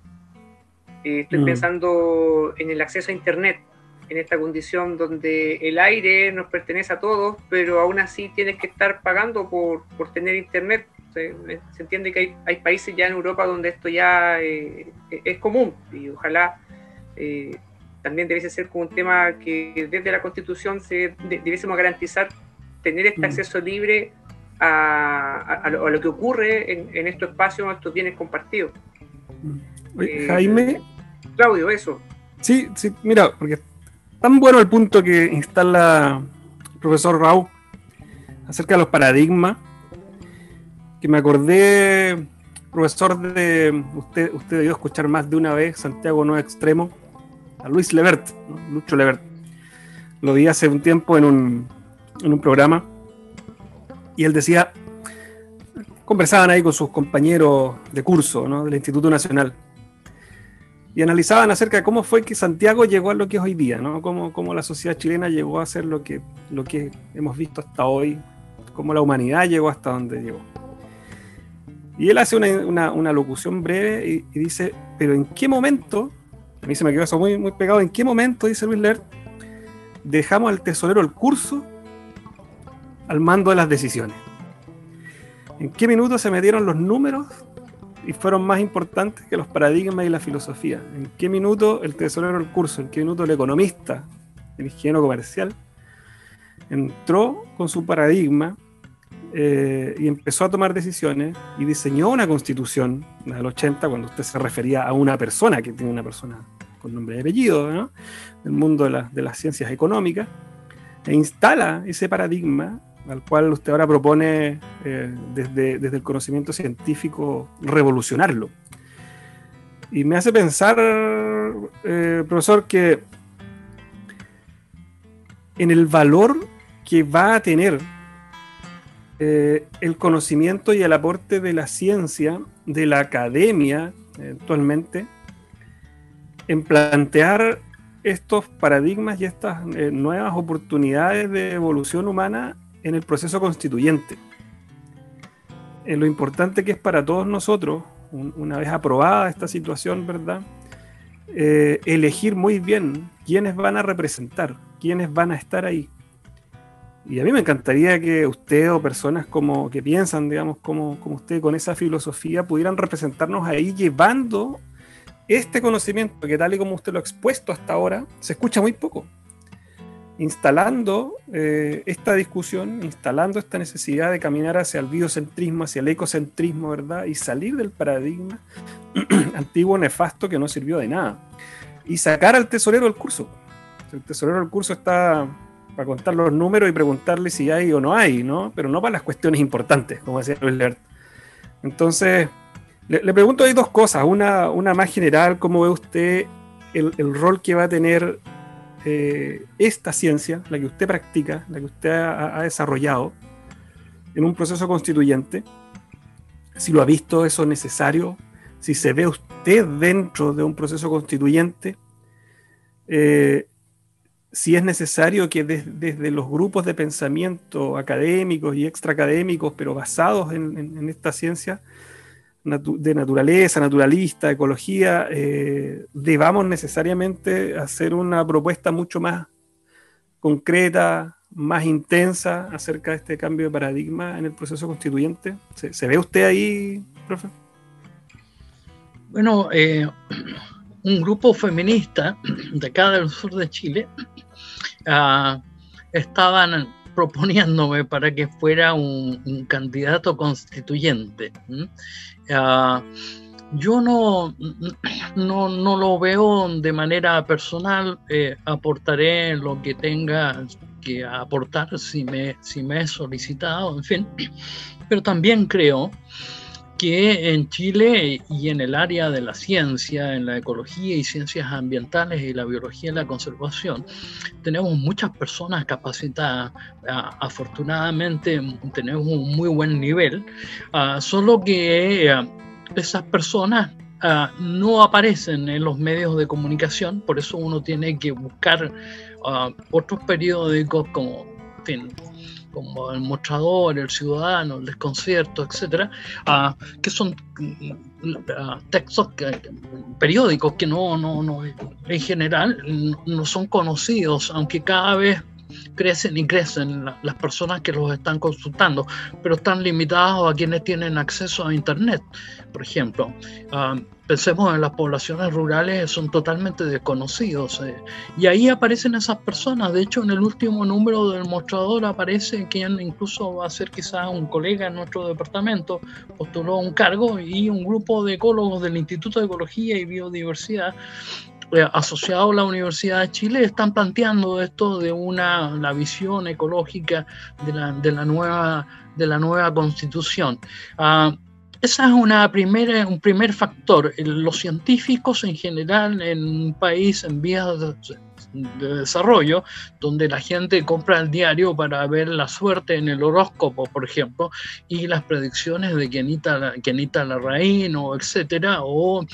Eh, estoy mm. pensando en el acceso a Internet, en esta condición donde el aire nos pertenece a todos, pero aún así tienes que estar pagando por, por tener Internet. Se, entiende que hay, hay, países ya en Europa donde esto ya eh, es común y ojalá también debiese ser como un tema que desde la Constitución se debiésemos garantizar tener este mm. acceso libre a, lo, que ocurre en, estos espacios, estos bienes compartidos. Mm. Eh, Jaime. Claudio, eso. Sí, sí, mira, porque tan bueno el punto que instala el profesor Rau acerca de los paradigmas, que me acordé, profesor, de usted, usted debió escuchar más de una vez Santiago No Extremo, a Luis Levert, Lucho Levert. Lo vi hace un tiempo en un, en un programa y él decía, conversaban ahí con sus compañeros de curso del Instituto Nacional y analizaban acerca de cómo fue que Santiago llegó a lo que es hoy día, ¿no? Cómo, cómo la sociedad chilena llegó a ser lo que, lo que hemos visto hasta hoy, cómo la humanidad llegó hasta donde llegó. Y él hace una, una, locución breve y, dice, pero ¿en qué momento, a mí se me quedó eso muy, muy pegado, ¿en qué momento, dice Luis Lert, dejamos al tesorero el curso al mando de las decisiones? ¿En qué minuto se metieron los números y fueron más importantes que los paradigmas y la filosofía? ¿En qué minuto el tesorero el curso? ¿En qué minuto el economista, el ingeniero comercial, entró con su paradigma eh, y empezó a tomar decisiones y diseñó una constitución en el 80, cuando usted se refería a una persona, que tiene una persona con nombre y apellido, ¿no? del mundo de, de, las ciencias económicas, e instala ese paradigma al cual usted ahora propone eh, desde, desde, el conocimiento científico revolucionarlo. Y me hace pensar, eh, profesor, que en el valor que va a tener eh, el conocimiento y el aporte de la ciencia, de la academia, actualmente, en plantear estos paradigmas y estas eh, nuevas oportunidades de evolución humana en el proceso constituyente. En lo importante que es para todos nosotros, una vez aprobada esta situación, ¿verdad? Eh, elegir muy bien quiénes van a representar, quiénes van a estar ahí. Y a mí me encantaría que usted o personas como que piensan, digamos, como, como usted con esa filosofía pudieran representarnos ahí llevando este conocimiento que tal y como usted lo ha expuesto hasta ahora, se escucha muy poco. Instalando eh, esta discusión, instalando esta necesidad de caminar hacia el biocentrismo, hacia el ecocentrismo, ¿verdad? Y salir del paradigma antiguo nefasto que no sirvió de nada. Y sacar al tesorero del curso. El tesorero del curso está para contar los números y preguntarle si hay o no hay, ¿no? Pero no para las cuestiones importantes, como decía Luis Lert. Entonces, le, pregunto ahí dos cosas. Una, una más general, ¿cómo ve usted el, rol que va a tener eh, esta ciencia, la que usted practica, la que usted ha, desarrollado, en un proceso constituyente? Si lo ha visto eso necesario, si se ve usted dentro de un proceso constituyente, eh, si es necesario que desde los grupos de pensamiento académicos y extraacadémicos, pero basados en, esta ciencia de naturaleza, naturalista, ecología, eh, debamos necesariamente hacer una propuesta mucho más concreta, más intensa acerca de este cambio de paradigma en el proceso constituyente. ¿Se, ve usted ahí, profe? Bueno, eh, un grupo feminista de acá del sur de Chile uh, estaban proponiéndome para que fuera un, candidato constituyente. Uh, yo no, no, no, lo veo de manera personal, eh, aportaré lo que tenga que aportar si me, si me he solicitado, en fin, pero también creo que en Chile y en el área de la ciencia, en la ecología y ciencias ambientales y la biología y la conservación, tenemos muchas personas capacitadas. Ah, afortunadamente tenemos un muy buen nivel, ah, solo que ah, esas personas no aparecen en los medios de comunicación, por eso uno tiene que buscar otros periódicos como como el mostrador, el ciudadano, el desconcierto, etcétera, que son uh, textos periódicos que no, no, no, en general no son conocidos, aunque cada vez crecen y crecen las personas que los están consultando, pero están limitados a quienes tienen acceso a Internet, por ejemplo. Ah, pensemos en las poblaciones rurales, son totalmente desconocidos. Eh, y ahí aparecen esas personas. De hecho, en el último número del mostrador aparece quien incluso va a ser quizás un colega en nuestro departamento, postuló un cargo y un grupo de ecólogos del Instituto de Ecología y Biodiversidad eh, asociado a la Universidad de Chile están planteando esto de una la visión ecológica de la, de la nueva de la nueva constitución. Uh, ese es una primera, un primer factor. Los científicos en general en un país en vías de desarrollo, donde la gente compra el diario para ver la suerte en el horóscopo, por ejemplo, y las predicciones de Kenita, Kenita Larraín o etcétera, o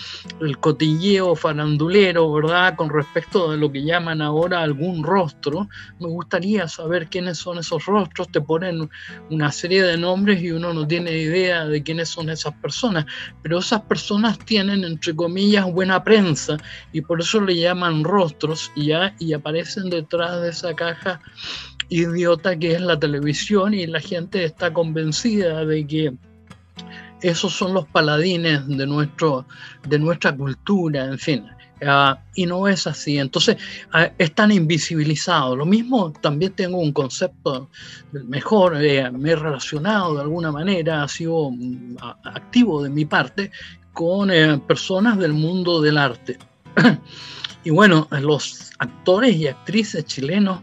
el cotilleo farandulero, ¿verdad? Con respecto a lo que llaman ahora algún rostro. Me gustaría saber quiénes son esos rostros. Te ponen una serie de nombres y uno no tiene idea de quiénes son esas personas, pero esas personas tienen, entre comillas, buena prensa y por eso le llaman rostros y ya y aparecen detrás de esa caja idiota que es la televisión y la gente está convencida de que esos son los paladines de, nuestro, de nuestra cultura, en fin. Ah, y no es así. Entonces, uh, están invisibilizados. Lo mismo, también tengo un concepto mejor, eh, me he relacionado de alguna manera, ha sido mm, activo de mi parte con eh, personas del mundo del arte. y bueno, los actores y actrices chilenos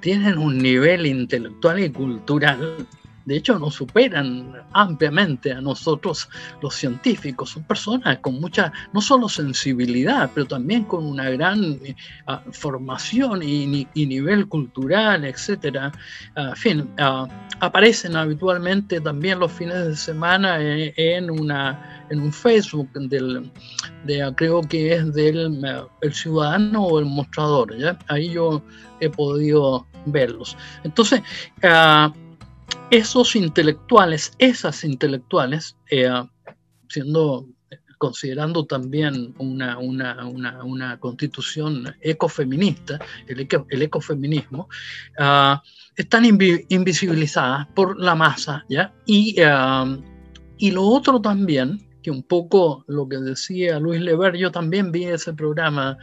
tienen un nivel intelectual y cultural de hecho nos superan ampliamente a nosotros los científicos. Son personas con mucha, no solo sensibilidad, pero también con una gran eh, ah, formación y, nivel cultural, etc. Ah, en fin, ah, aparecen habitualmente también los fines de semana eh, en, una, en un Facebook del, de, creo que es del el ciudadano o el mostrador. ¿ya? Ahí yo he podido verlos. Entonces, esos intelectuales, esas intelectuales, eh, siendo considerando también una, una, constitución ecofeminista, el, el ecofeminismo, ah, están invisibilizadas por la masa, ¿ya? Y, ah, y lo otro también un poco lo que decía Luis Lever, yo también vi ese programa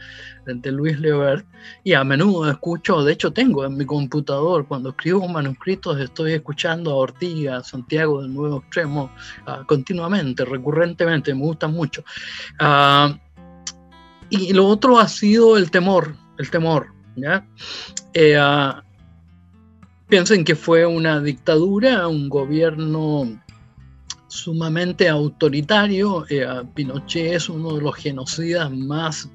de Luis Lever y a menudo escucho, de hecho tengo en mi computador, cuando escribo manuscritos estoy escuchando a Ortiga, Santiago del Nuevo Extremo uh, continuamente, recurrentemente, me gusta mucho. Uh, y lo otro ha sido el temor, el temor, ¿ya? Eh, uh, piensen que fue una dictadura, un gobierno sumamente autoritario. Eh, Pinochet es uno de los genocidas más,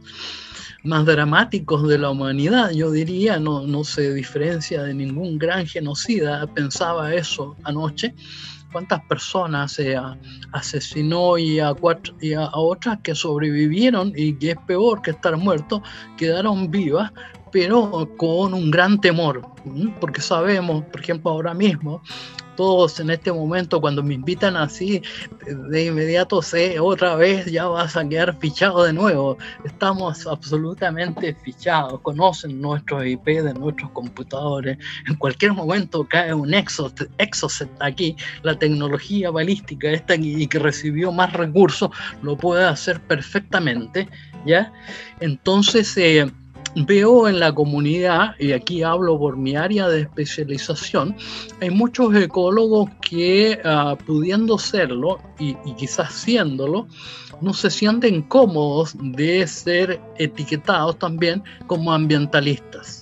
más dramáticos de la humanidad, yo diría, no, no se diferencia de ningún gran genocida. Pensaba eso anoche. ¿Cuántas personas se asesinó y a, y a otras que sobrevivieron y que es peor que estar muertos, quedaron vivas pero con un gran temor, porque sabemos, por ejemplo, ahora mismo, todos en este momento, cuando me invitan así, de inmediato sé, otra vez ya vas a quedar fichado de nuevo. Estamos absolutamente fichados, conocen nuestros IP de nuestros computadores. En cualquier momento cae un Exocet, Exocet aquí, la tecnología balística esta y que recibió más recursos, lo puede hacer perfectamente, ¿ya? Entonces, eh, veo en la comunidad, y aquí hablo por mi área de especialización, hay muchos ecólogos que ah, pudiendo serlo y, y, quizás siéndolo, no se sienten cómodos de ser etiquetados también como ambientalistas.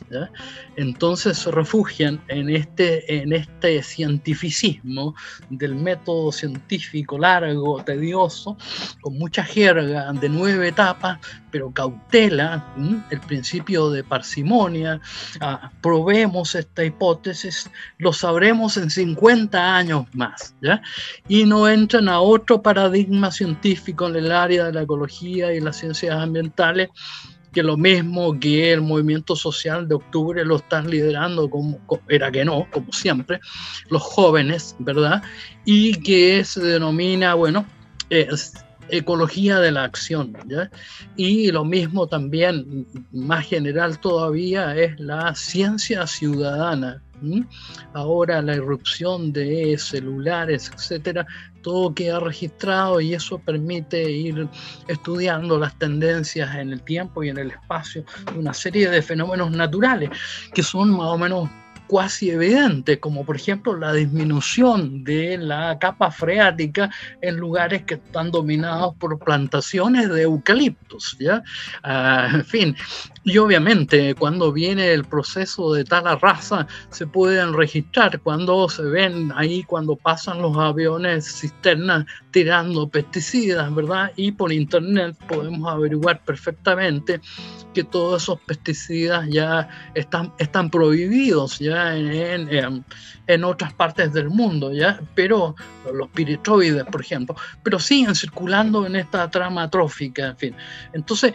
Entonces se refugian en este, en este cientificismo del método científico largo, tedioso, con mucha jerga de nueve etapas, pero cautela, el principio de parsimonia, ah, probemos esta hipótesis, lo sabremos en 50 años más, ¿ya? y no entran a otro paradigma científico en el área de la ecología y las ciencias ambientales, que lo mismo que el movimiento social de octubre lo están liderando, como, era que no, como siempre, los jóvenes, ¿verdad? Y que se denomina, bueno, es ecología de la acción. ¿ya? Y lo mismo también, más general todavía, es la ciencia ciudadana. Ahora la irrupción de celulares, etcétera, todo queda registrado y eso permite ir estudiando las tendencias en el tiempo y en el espacio de una serie de fenómenos naturales que son más o menos cuasi evidentes, como por ejemplo la disminución de la capa freática en lugares que están dominados por plantaciones de eucaliptos, ¿ya? Ah, en fin, y obviamente cuando viene el proceso de tal raza se pueden registrar cuando se ven ahí cuando pasan los aviones cisternas tirando pesticidas, ¿verdad? Y por internet podemos averiguar perfectamente que todos esos pesticidas ya están, están prohibidos ya en, en, en otras partes del mundo, ¿ya? Pero los piritroides, por ejemplo, pero siguen circulando en esta trama trófica, en fin. Entonces,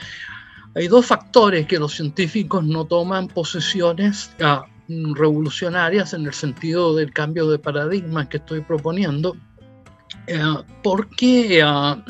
hay dos factores que los científicos no toman posiciones ah, revolucionarias en el sentido del cambio de paradigma que estoy proponiendo, eh, porque ah,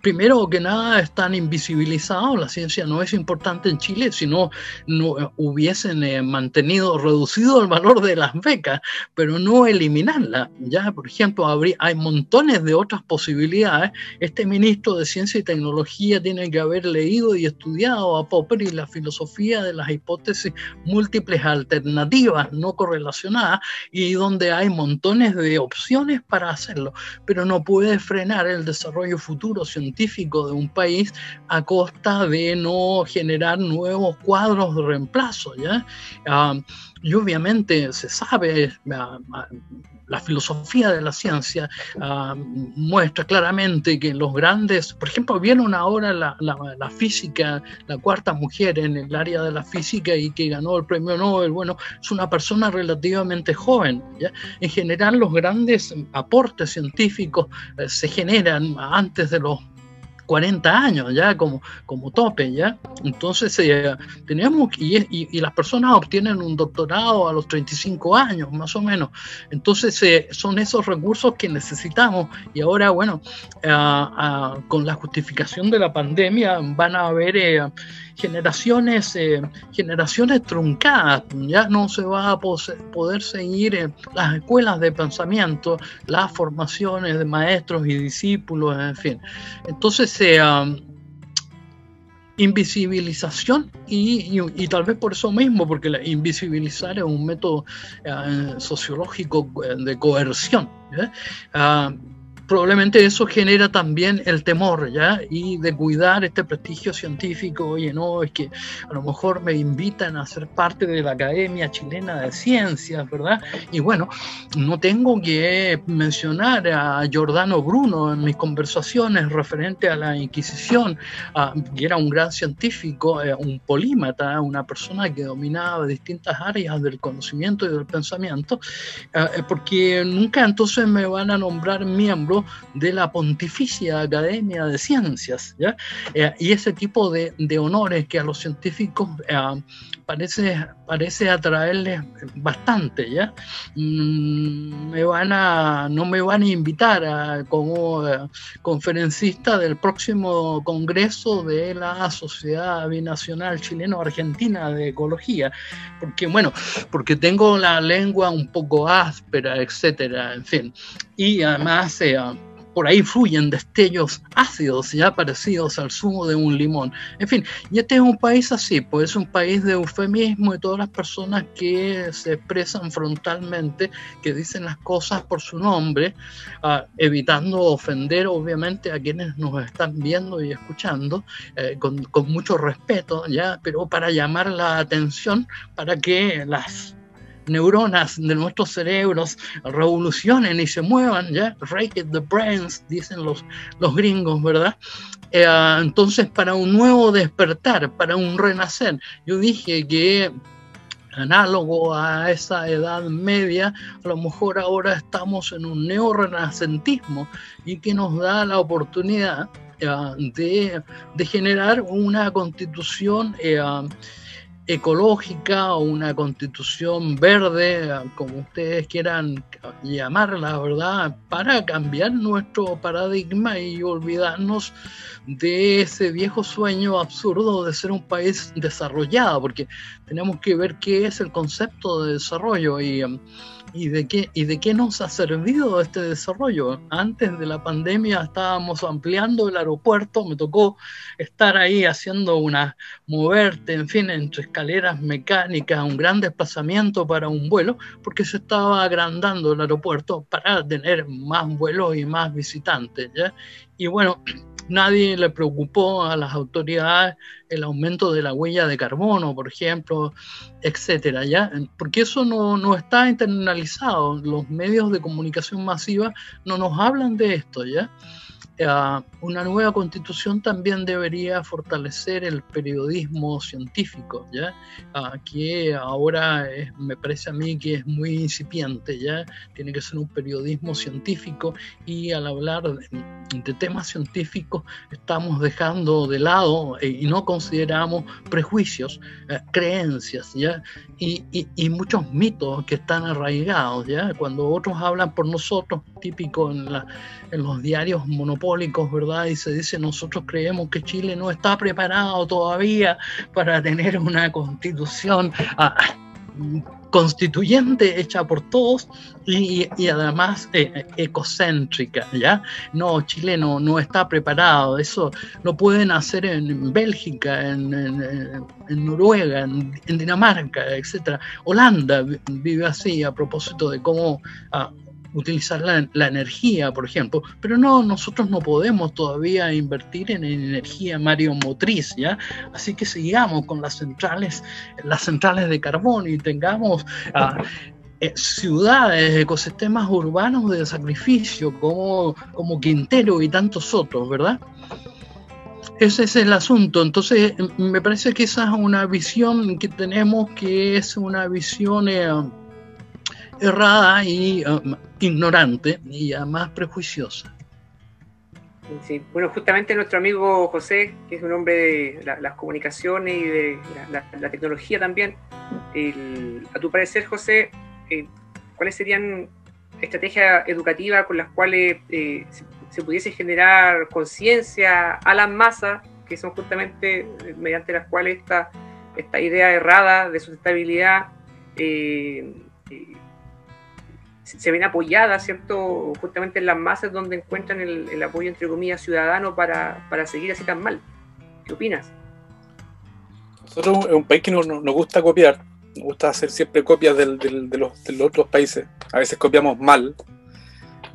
primero que nada están invisibilizados, la ciencia no es importante en Chile si no, no hubiesen eh, mantenido reducido el valor de las becas, pero no eliminarla. Ya, por ejemplo, hay montones de otras posibilidades. Este ministro de Ciencia y Tecnología tiene que haber leído y estudiado a Popper y la filosofía de las hipótesis múltiples alternativas no correlacionadas y donde hay montones de opciones para hacerlo, pero no puede frenar el desarrollo futuro científico de un país a costa de no generar nuevos cuadros de reemplazo. ¿ya? Ah, y obviamente se sabe, la filosofía de la ciencia muestra claramente que los grandes, por ejemplo, vieron ahora la, la, física, la cuarta mujer en el área de la física y que ganó el premio Nobel, bueno, es una persona relativamente joven. ¿ya? En general, los grandes aportes científicos eh, se generan antes de los 40 años ya como, como tope, ¿ya? Entonces eh, tenemos, y, y, las personas obtienen un doctorado a los 35 años, más o menos. Entonces eh, son esos recursos que necesitamos y ahora, bueno, con la justificación de la pandemia van a haber eh, generaciones, eh, generaciones truncadas, ya no se va a poder seguir las escuelas de pensamiento, las formaciones de maestros y discípulos, en fin. Entonces, se invisibilización y, tal vez por eso mismo, porque la invisibilizar es un método eh, sociológico eh, de coerción. Probablemente eso genera también el temor, ¿ya? Y de cuidar este prestigio científico, oye, no, es que a lo mejor me invitan a ser parte de la Academia Chilena de Ciencias, ¿verdad? Y bueno, no tengo que mencionar a Giordano Bruno en mis conversaciones referente a la Inquisición, que era un gran científico, eh, un polímata, una persona que dominaba distintas áreas del conocimiento y del pensamiento, eh, porque nunca entonces me van a nombrar miembro de la Pontificia Academia de Ciencias, ¿ya? Eh, y ese tipo de, de, honores que a los científicos eh, parece, parece atraerles bastante, ¿ya? Mm, me van a, no me van a invitar a, como eh, conferencista del próximo congreso de la Sociedad Binacional Chileno-Argentina de Ecología, porque, bueno, porque tengo la lengua un poco áspera, etcétera, en fin. Y además, eh, por ahí fluyen destellos ácidos ya parecidos al zumo de un limón. En fin, y este es un país así, pues es un país de eufemismo y todas las personas que se expresan frontalmente, que dicen las cosas por su nombre, ah, evitando ofender obviamente a quienes nos están viendo y escuchando, eh, con, con mucho respeto, ya, pero para llamar la atención, para que las neuronas de nuestros cerebros revolucionen y se muevan, ¿ya? Rake the brains, dicen los, los gringos, ¿verdad? Eh, entonces, para un nuevo despertar, para un renacer, yo dije que análogo a esa edad media, a lo mejor ahora estamos en un neorenacentismo y que nos da la oportunidad eh, de, de, generar una constitución eh, ecológica o una constitución verde, como ustedes quieran llamarla, ¿verdad? Para cambiar nuestro paradigma y olvidarnos de ese viejo sueño absurdo de ser un país desarrollado, porque tenemos que ver qué es el concepto de desarrollo y ¿Y de, qué, ¿Y de qué nos ha servido este desarrollo? Antes de la pandemia estábamos ampliando el aeropuerto, me tocó estar ahí haciendo una, moverte, en fin, entre escaleras mecánicas, un gran desplazamiento para un vuelo, porque se estaba agrandando el aeropuerto para tener más vuelos y más visitantes. ¿ya? Y bueno, nadie le preocupó a las autoridades el aumento de la huella de carbono, por ejemplo, etcétera, ¿ya? Porque eso no, no, está internalizado. Los medios de comunicación masiva no nos hablan de esto, ¿ya? Ah, una nueva constitución también debería fortalecer el periodismo científico, ¿ya? Uh, que ahora me parece a mí que es muy incipiente, ¿ya? Tiene que ser un periodismo científico y al hablar de, temas científicos estamos dejando de lado eh, y no consideramos prejuicios, eh, creencias, ¿ya? Y, y, y, muchos mitos que están arraigados, ¿ya? Cuando otros hablan por nosotros, típico en, la, en los diarios monopólicos, ¿verdad? Y se dice, nosotros creemos que Chile no está preparado todavía para tener una constitución ah, constituyente hecha por todos y, y además eh, ecocéntrica, ¿ya? No, Chile no, no, está preparado, eso lo pueden hacer en Bélgica, en, en, Noruega, en, Dinamarca, etc. Holanda vive así a propósito de cómo... Ah, utilizar la, energía, por ejemplo, pero no, nosotros no podemos todavía invertir en energía mareomotriz, ¿ya? Así que sigamos con las centrales, las centrales de carbón y tengamos uh, eh, ciudades, ecosistemas urbanos de sacrificio como, como Quintero y tantos otros, ¿verdad? Ese es el asunto. Entonces, me parece que esa es una visión que tenemos que es una visión... Eh, errada y um, ignorante y además prejuiciosa. Sí. Bueno, justamente nuestro amigo José, que es un hombre de la, las comunicaciones y de la, tecnología también, a tu parecer, José, eh, ¿cuáles serían estrategias educativas con las cuales eh, se, se, pudiese generar conciencia a las masas, que son justamente eh, mediante las cuales esta, esta idea errada de sustentabilidad eh, se ven apoyadas, ¿cierto? Justamente en las masas donde encuentran el, el apoyo, entre comillas, ciudadano para, para, seguir así tan mal. ¿Qué opinas? Nosotros es un país que nos, nos gusta copiar, nos gusta hacer siempre copias del, del, de, los, de, los, otros países. A veces copiamos mal.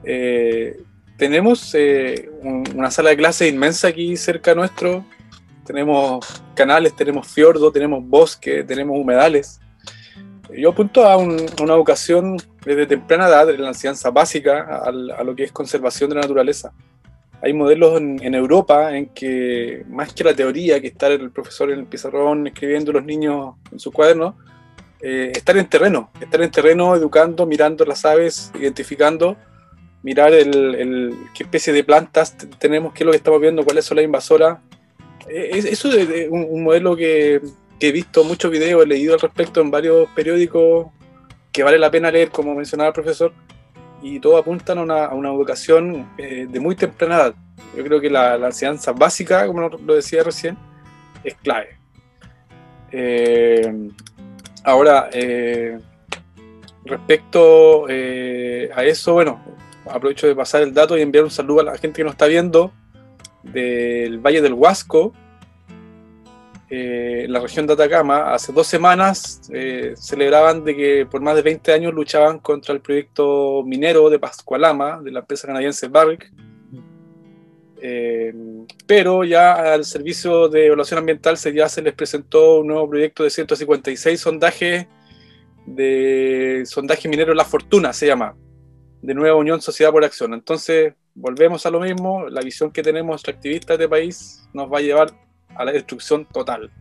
Eh, tenemos eh, un, una sala de clase inmensa aquí cerca nuestro. Tenemos canales, tenemos fiordo, tenemos bosque, tenemos humedales yo apunto a, un, una educación desde temprana edad, de la enseñanza básica, a, a, lo que es conservación de la naturaleza. Hay modelos en, en, Europa en que, más que la teoría, que estar el profesor en el pizarrón escribiendo los niños en su cuaderno, eh, estar en terreno, estar en terreno educando, mirando las aves, identificando, mirar el, el, qué especie de plantas tenemos, qué es lo que estamos viendo, cuáles son las invasoras. Eh, eso es un, un modelo que, que he visto muchos videos, he leído al respecto en varios periódicos que vale la pena leer, como mencionaba el profesor, y todos apuntan a una, a una educación eh, de muy temprana edad. Yo creo que la, la enseñanza básica, como lo decía recién, es clave. Eh, ahora, eh, respecto a eso, bueno, aprovecho de pasar el dato y enviar un saludo a la gente que nos está viendo del Valle del Huasco, eh, la región de Atacama, hace dos semanas eh, celebraban de que por más de 20 años luchaban contra el proyecto minero de Pascualama, de la empresa canadiense Barrick. Eh, pero ya al Servicio de Evaluación Ambiental se, ya se les presentó un nuevo proyecto de 156 sondajes de sondaje minero La Fortuna, se llama, de Nueva Unión Sociedad por Acción. Entonces, volvemos a lo mismo, la visión que tenemos extractivistas de país nos va a llevar a la destrucción total.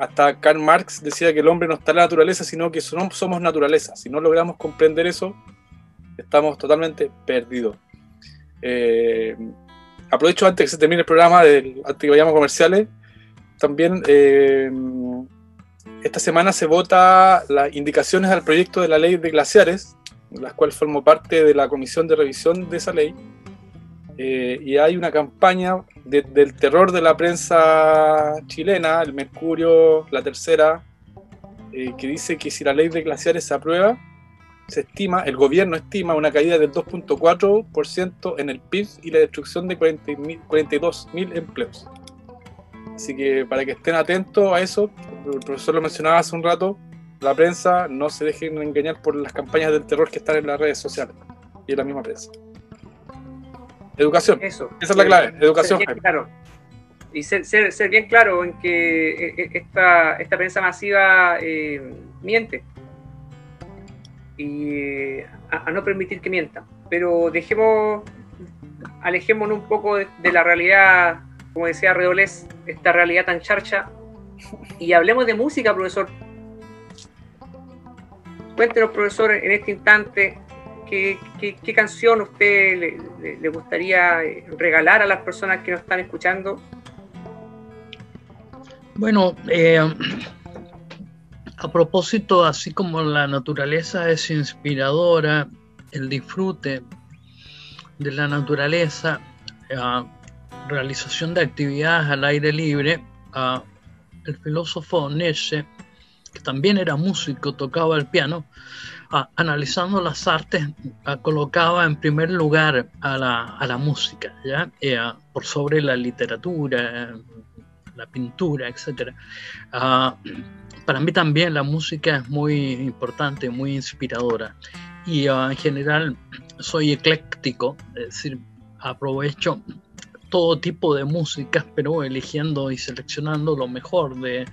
Hasta Karl Marx decía que el hombre no está en la naturaleza, sino que somos naturaleza. Si no logramos comprender eso, estamos totalmente perdidos. Eh, aprovecho antes que se termine el programa, del, antes que vayamos comerciales, también eh, esta semana se vota las indicaciones al proyecto de la ley de glaciares, las cuales formo parte de la comisión de revisión de esa ley eh, y hay una campaña de, del terror de la prensa chilena, el Mercurio, la tercera, eh, que dice que si la ley de glaciares se aprueba, se estima, el gobierno estima una caída del 2.4% en el PIB y la destrucción de 42.000 empleos. Así que para que estén atentos a eso, el profesor lo mencionaba hace un rato, la prensa no se dejen engañar por las campañas del terror que están en las redes sociales y en la misma prensa. Educación. Eso. Esa es la clave, educación. claro. Y ser, ser, bien claro en que eh, eh, esta, esta prensa masiva eh, miente. Y a, no permitir que mienta. Pero dejemos, alejémonos un poco de, la realidad, como decía Redolés, esta realidad tan charcha. Y hablemos de música, profesor. Cuéntenos, profesor, en este instante, ¿qué, canción usted le, gustaría eh, regalar a las personas que nos están escuchando? Bueno, eh, a propósito, así como la naturaleza es inspiradora, el disfrute de la naturaleza, la realización de actividades al aire libre, el filósofo Nietzsche, que también era músico, tocaba el piano, analizando las artes, colocaba en primer lugar a la, música, ¿ya? Eh, por sobre la literatura, la pintura, etc. Ah, para mí también la música es muy importante, muy inspiradora. Y ah, en general soy ecléctico, es decir, aprovecho todo tipo de músicas, pero eligiendo y seleccionando lo mejor de,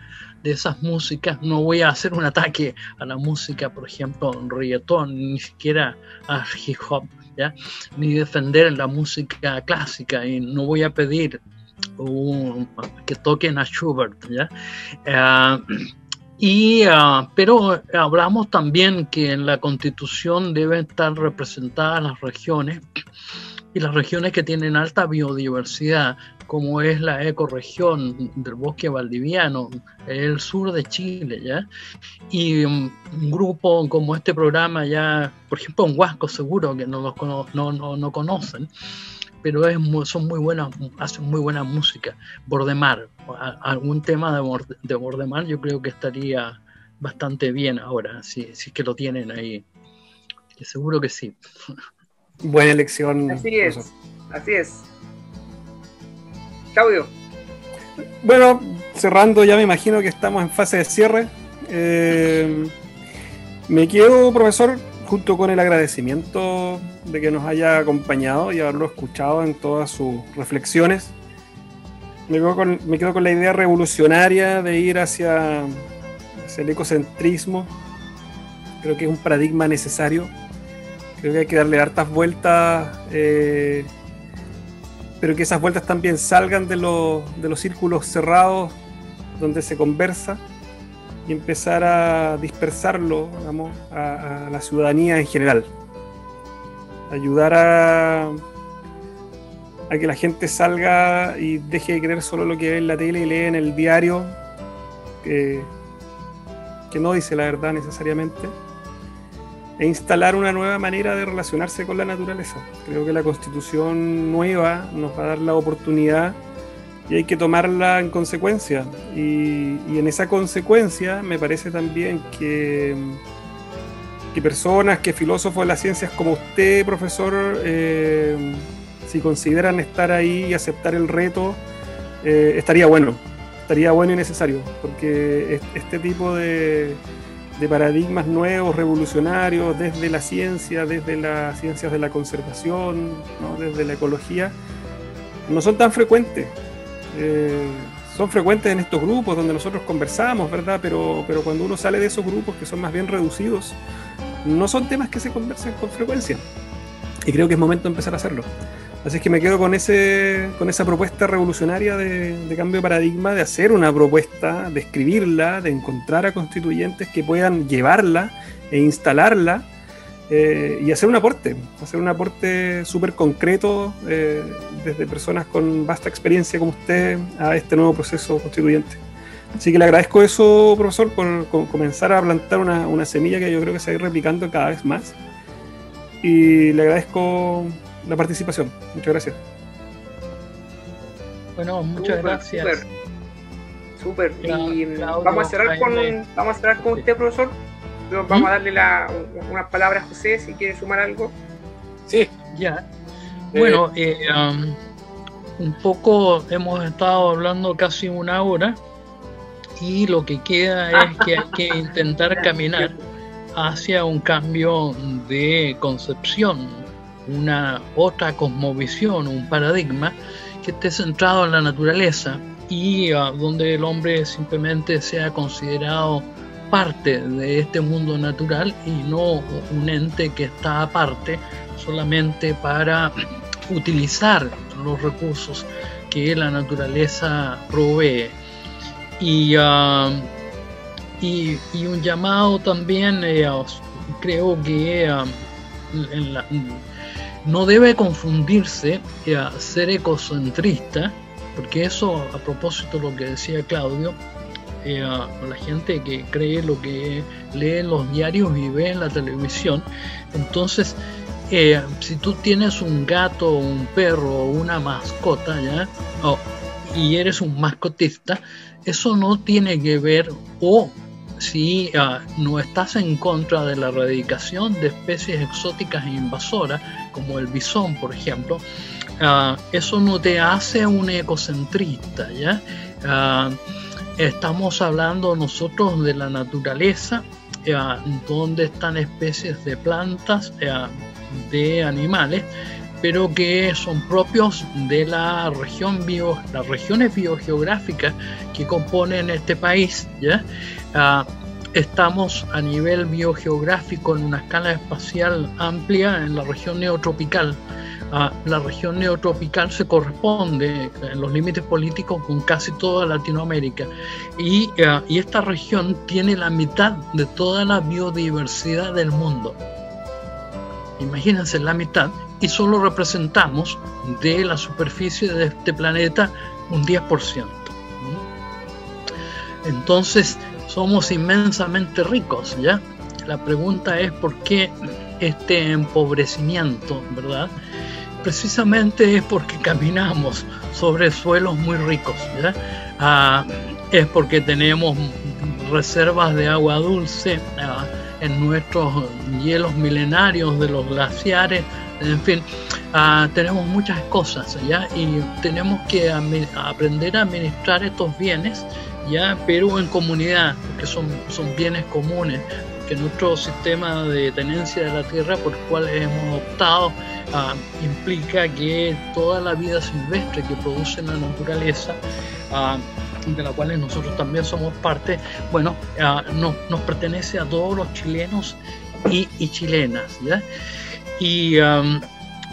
de esas músicas. No voy a hacer un ataque a la música, por ejemplo, reggaetón, ni siquiera a hip hop, ¿ya? ni defender la música clásica y no voy a pedir que toquen a Schubert. ¿ya? Ah, y, ah, pero hablamos también que en la constitución deben estar representadas las regiones y las regiones que tienen alta biodiversidad, como es la ecorregión del bosque valdiviano, el sur de Chile, ¿ya? Y um, un grupo como este programa ya, por ejemplo, un Huasco seguro que no, no, no, no conocen, pero es son muy buenas, hacen muy buena música. Bordemar, algún tema de, de Bordemar yo creo que estaría bastante bien ahora, si, si es que lo tienen ahí. Seguro que sí. Buena elección. Así es, así es. Claudio. Bueno, cerrando ya me imagino que estamos en fase de cierre. Eh, me quedo, profesor, junto con el agradecimiento de que nos haya acompañado y haberlo escuchado en todas sus reflexiones. Me quedo con, me quedo con la idea revolucionaria de ir hacia, hacia el ecocentrismo. Creo que es un paradigma necesario Creo que hay que darle hartas vueltas, eh, pero que esas vueltas también salgan de los, círculos cerrados donde se conversa y empezar a dispersarlo a, la ciudadanía en general. Ayudar a, a que la gente salga y deje de creer solo lo que ve en la tele y lee en el diario, que no dice la verdad necesariamente e instalar una nueva manera de relacionarse con la naturaleza. Creo que la constitución nueva nos va a dar la oportunidad y hay que tomarla en consecuencia. Y, en esa consecuencia me parece también que, que personas, que filósofos de las ciencias como usted, profesor, eh, si consideran estar ahí y aceptar el reto, eh, estaría bueno, estaría bueno y necesario, porque este tipo de de paradigmas nuevos, revolucionarios, desde la ciencia, desde las ciencias de la conservación, desde la ecología, no son tan frecuentes. Eh, son frecuentes en estos grupos donde nosotros conversamos, ¿verdad? Pero, pero cuando uno sale de esos grupos que son más bien reducidos, no son temas que se conversan con frecuencia. Y creo que es momento de empezar a hacerlo. Así que me quedo con, ese, con esa propuesta revolucionaria de, cambio de paradigma, de hacer una propuesta, de escribirla, de encontrar a constituyentes que puedan llevarla e instalarla eh, y hacer un aporte, hacer un aporte súper concreto eh, desde personas con vasta experiencia como usted a este nuevo proceso constituyente. Así que le agradezco eso, profesor, por, comenzar a plantar una, una semilla que yo creo que se va a ir replicando cada vez más. Y le agradezco la participación. Muchas gracias. Bueno, muchas gracias. Súper. Y vamos a cerrar con vamos a cerrar con usted, profesor. vamos a darle la, unas palabras a José si quiere sumar algo. Sí. Ya. Bueno, eh, um, un poco hemos estado hablando casi una hora y lo que queda es que hay que intentar caminar hacia un cambio de concepción, una otra cosmovisión, un paradigma que esté centrado en la naturaleza y ah, donde el hombre simplemente sea considerado parte de este mundo natural y no un ente que está aparte solamente para utilizar los recursos que la naturaleza provee. Y, ah, y, un llamado también, eh, creo que ah, no debe confundirse ser ecocentrista, porque eso, a propósito de lo que decía Claudio, eh, la gente que cree lo que lee en los diarios y ve en la televisión, entonces eh, si tú tienes un gato, un perro o una mascota, ¿ya? y eres un mascotista, eso no tiene que ver o si ah, no estás en contra de la erradicación de especies exóticas e invasoras, como el bisón, por ejemplo, ah, eso no te hace un ecocentrista, ¿ya? Ah, estamos hablando nosotros de la naturaleza, donde están especies de plantas, de animales, pero que son propios de la región bio, las regiones biogeográficas que componen este país. ¿ya? Ah, estamos a nivel biogeográfico en una escala espacial amplia en la región neotropical. Ah, la región neotropical se corresponde en los límites políticos con casi toda Latinoamérica y, ah, y esta región tiene la mitad de toda la biodiversidad del mundo imagínense la mitad, y solo representamos de la superficie de este planeta un 10%. Entonces somos inmensamente ricos, ¿ya? La pregunta es por qué este empobrecimiento, ¿verdad? Precisamente es porque caminamos sobre suelos muy ricos, ¿ya? Ah, es porque tenemos reservas de agua dulce, ah, en nuestros hielos milenarios de los glaciares, en fin, ah, tenemos muchas cosas ya y tenemos que aprender a administrar estos bienes ya, pero en comunidad, porque son, son bienes comunes, que nuestro sistema de tenencia de la tierra por el cual hemos optado ah, implica que toda la vida silvestre que produce la naturaleza ah, de la cual nosotros también somos parte, bueno, ah, nos pertenece a todos los chilenos y, chilenas. Y,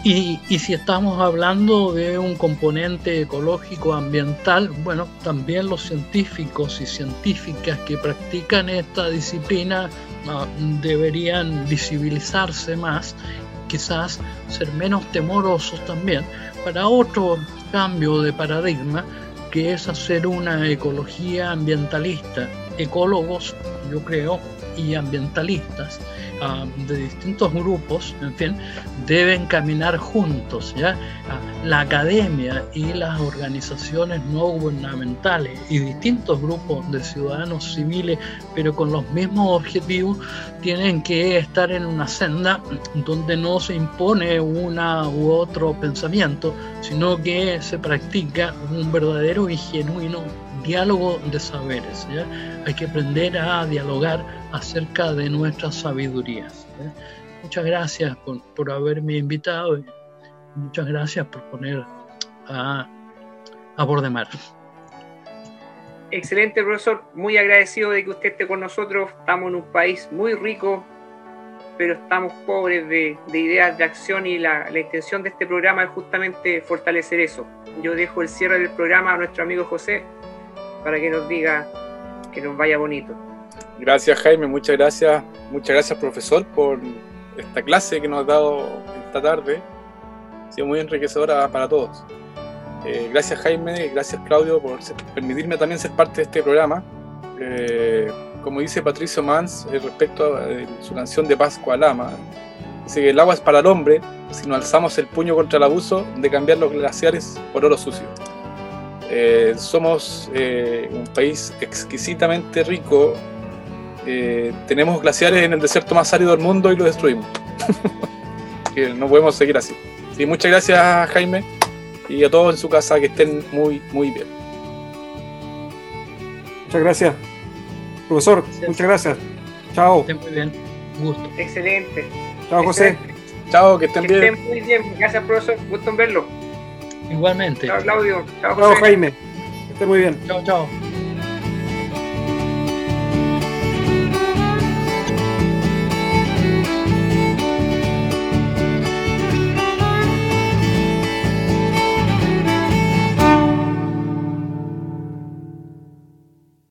y, si estamos hablando de un componente ecológico ambiental, bueno, también los científicos y científicas que practican esta disciplina ah, deberían visibilizarse más, quizás ser menos temorosos también, para otro cambio de paradigma que es hacer una ecología ambientalista. Ecólogos, yo creo, y ambientalistas ah, de distintos grupos, en fin, deben caminar juntos, ¿ya? Ah, la academia y las organizaciones no gubernamentales y distintos grupos de ciudadanos civiles, pero con los mismos objetivos, tienen que estar en una senda donde no se impone una u otro pensamiento, sino que se practica un verdadero y genuino diálogo de saberes. ¿ya? Hay que aprender a dialogar acerca de nuestras sabidurías. Muchas gracias por, haberme invitado y muchas gracias por poner a, a Bordemar. Excelente, profesor. Muy agradecido de que usted esté con nosotros. Estamos en un país muy rico, pero estamos pobres de, ideas de acción y la, la, intención de este programa es justamente fortalecer eso. Yo dejo el cierre del programa a nuestro amigo José para que nos diga que nos vaya bonito. Gracias Jaime, muchas gracias, muchas gracias profesor por esta clase que nos ha dado esta tarde. Ha sido muy enriquecedora para todos. Eh, gracias Jaime, gracias Claudio por permitirme también ser parte de este programa. Eh, como dice Patricio Mans eh, respecto a su canción de Pascua Lama, dice que el agua es para el hombre si no alzamos el puño contra el abuso de cambiar los glaciares por oro sucio. Eh, somos eh, un país exquisitamente rico. Eh, tenemos glaciares en el desierto más árido del mundo y lo destruimos. que no podemos seguir así. Sí, muchas gracias, Jaime. y a todos en su casa que estén muy, muy bien. Muchas gracias. Profesor, muchas gracias. Chao. Estén muy bien. Un gusto. Excelente. Chao, José. Excelente. Chao, que estén Que bien. estén muy bien. Gracias, profesor. Gusto en verlo. Igualmente. Chao, Claudio. Chao. Jaime. Que esté muy bien. Chao, chao.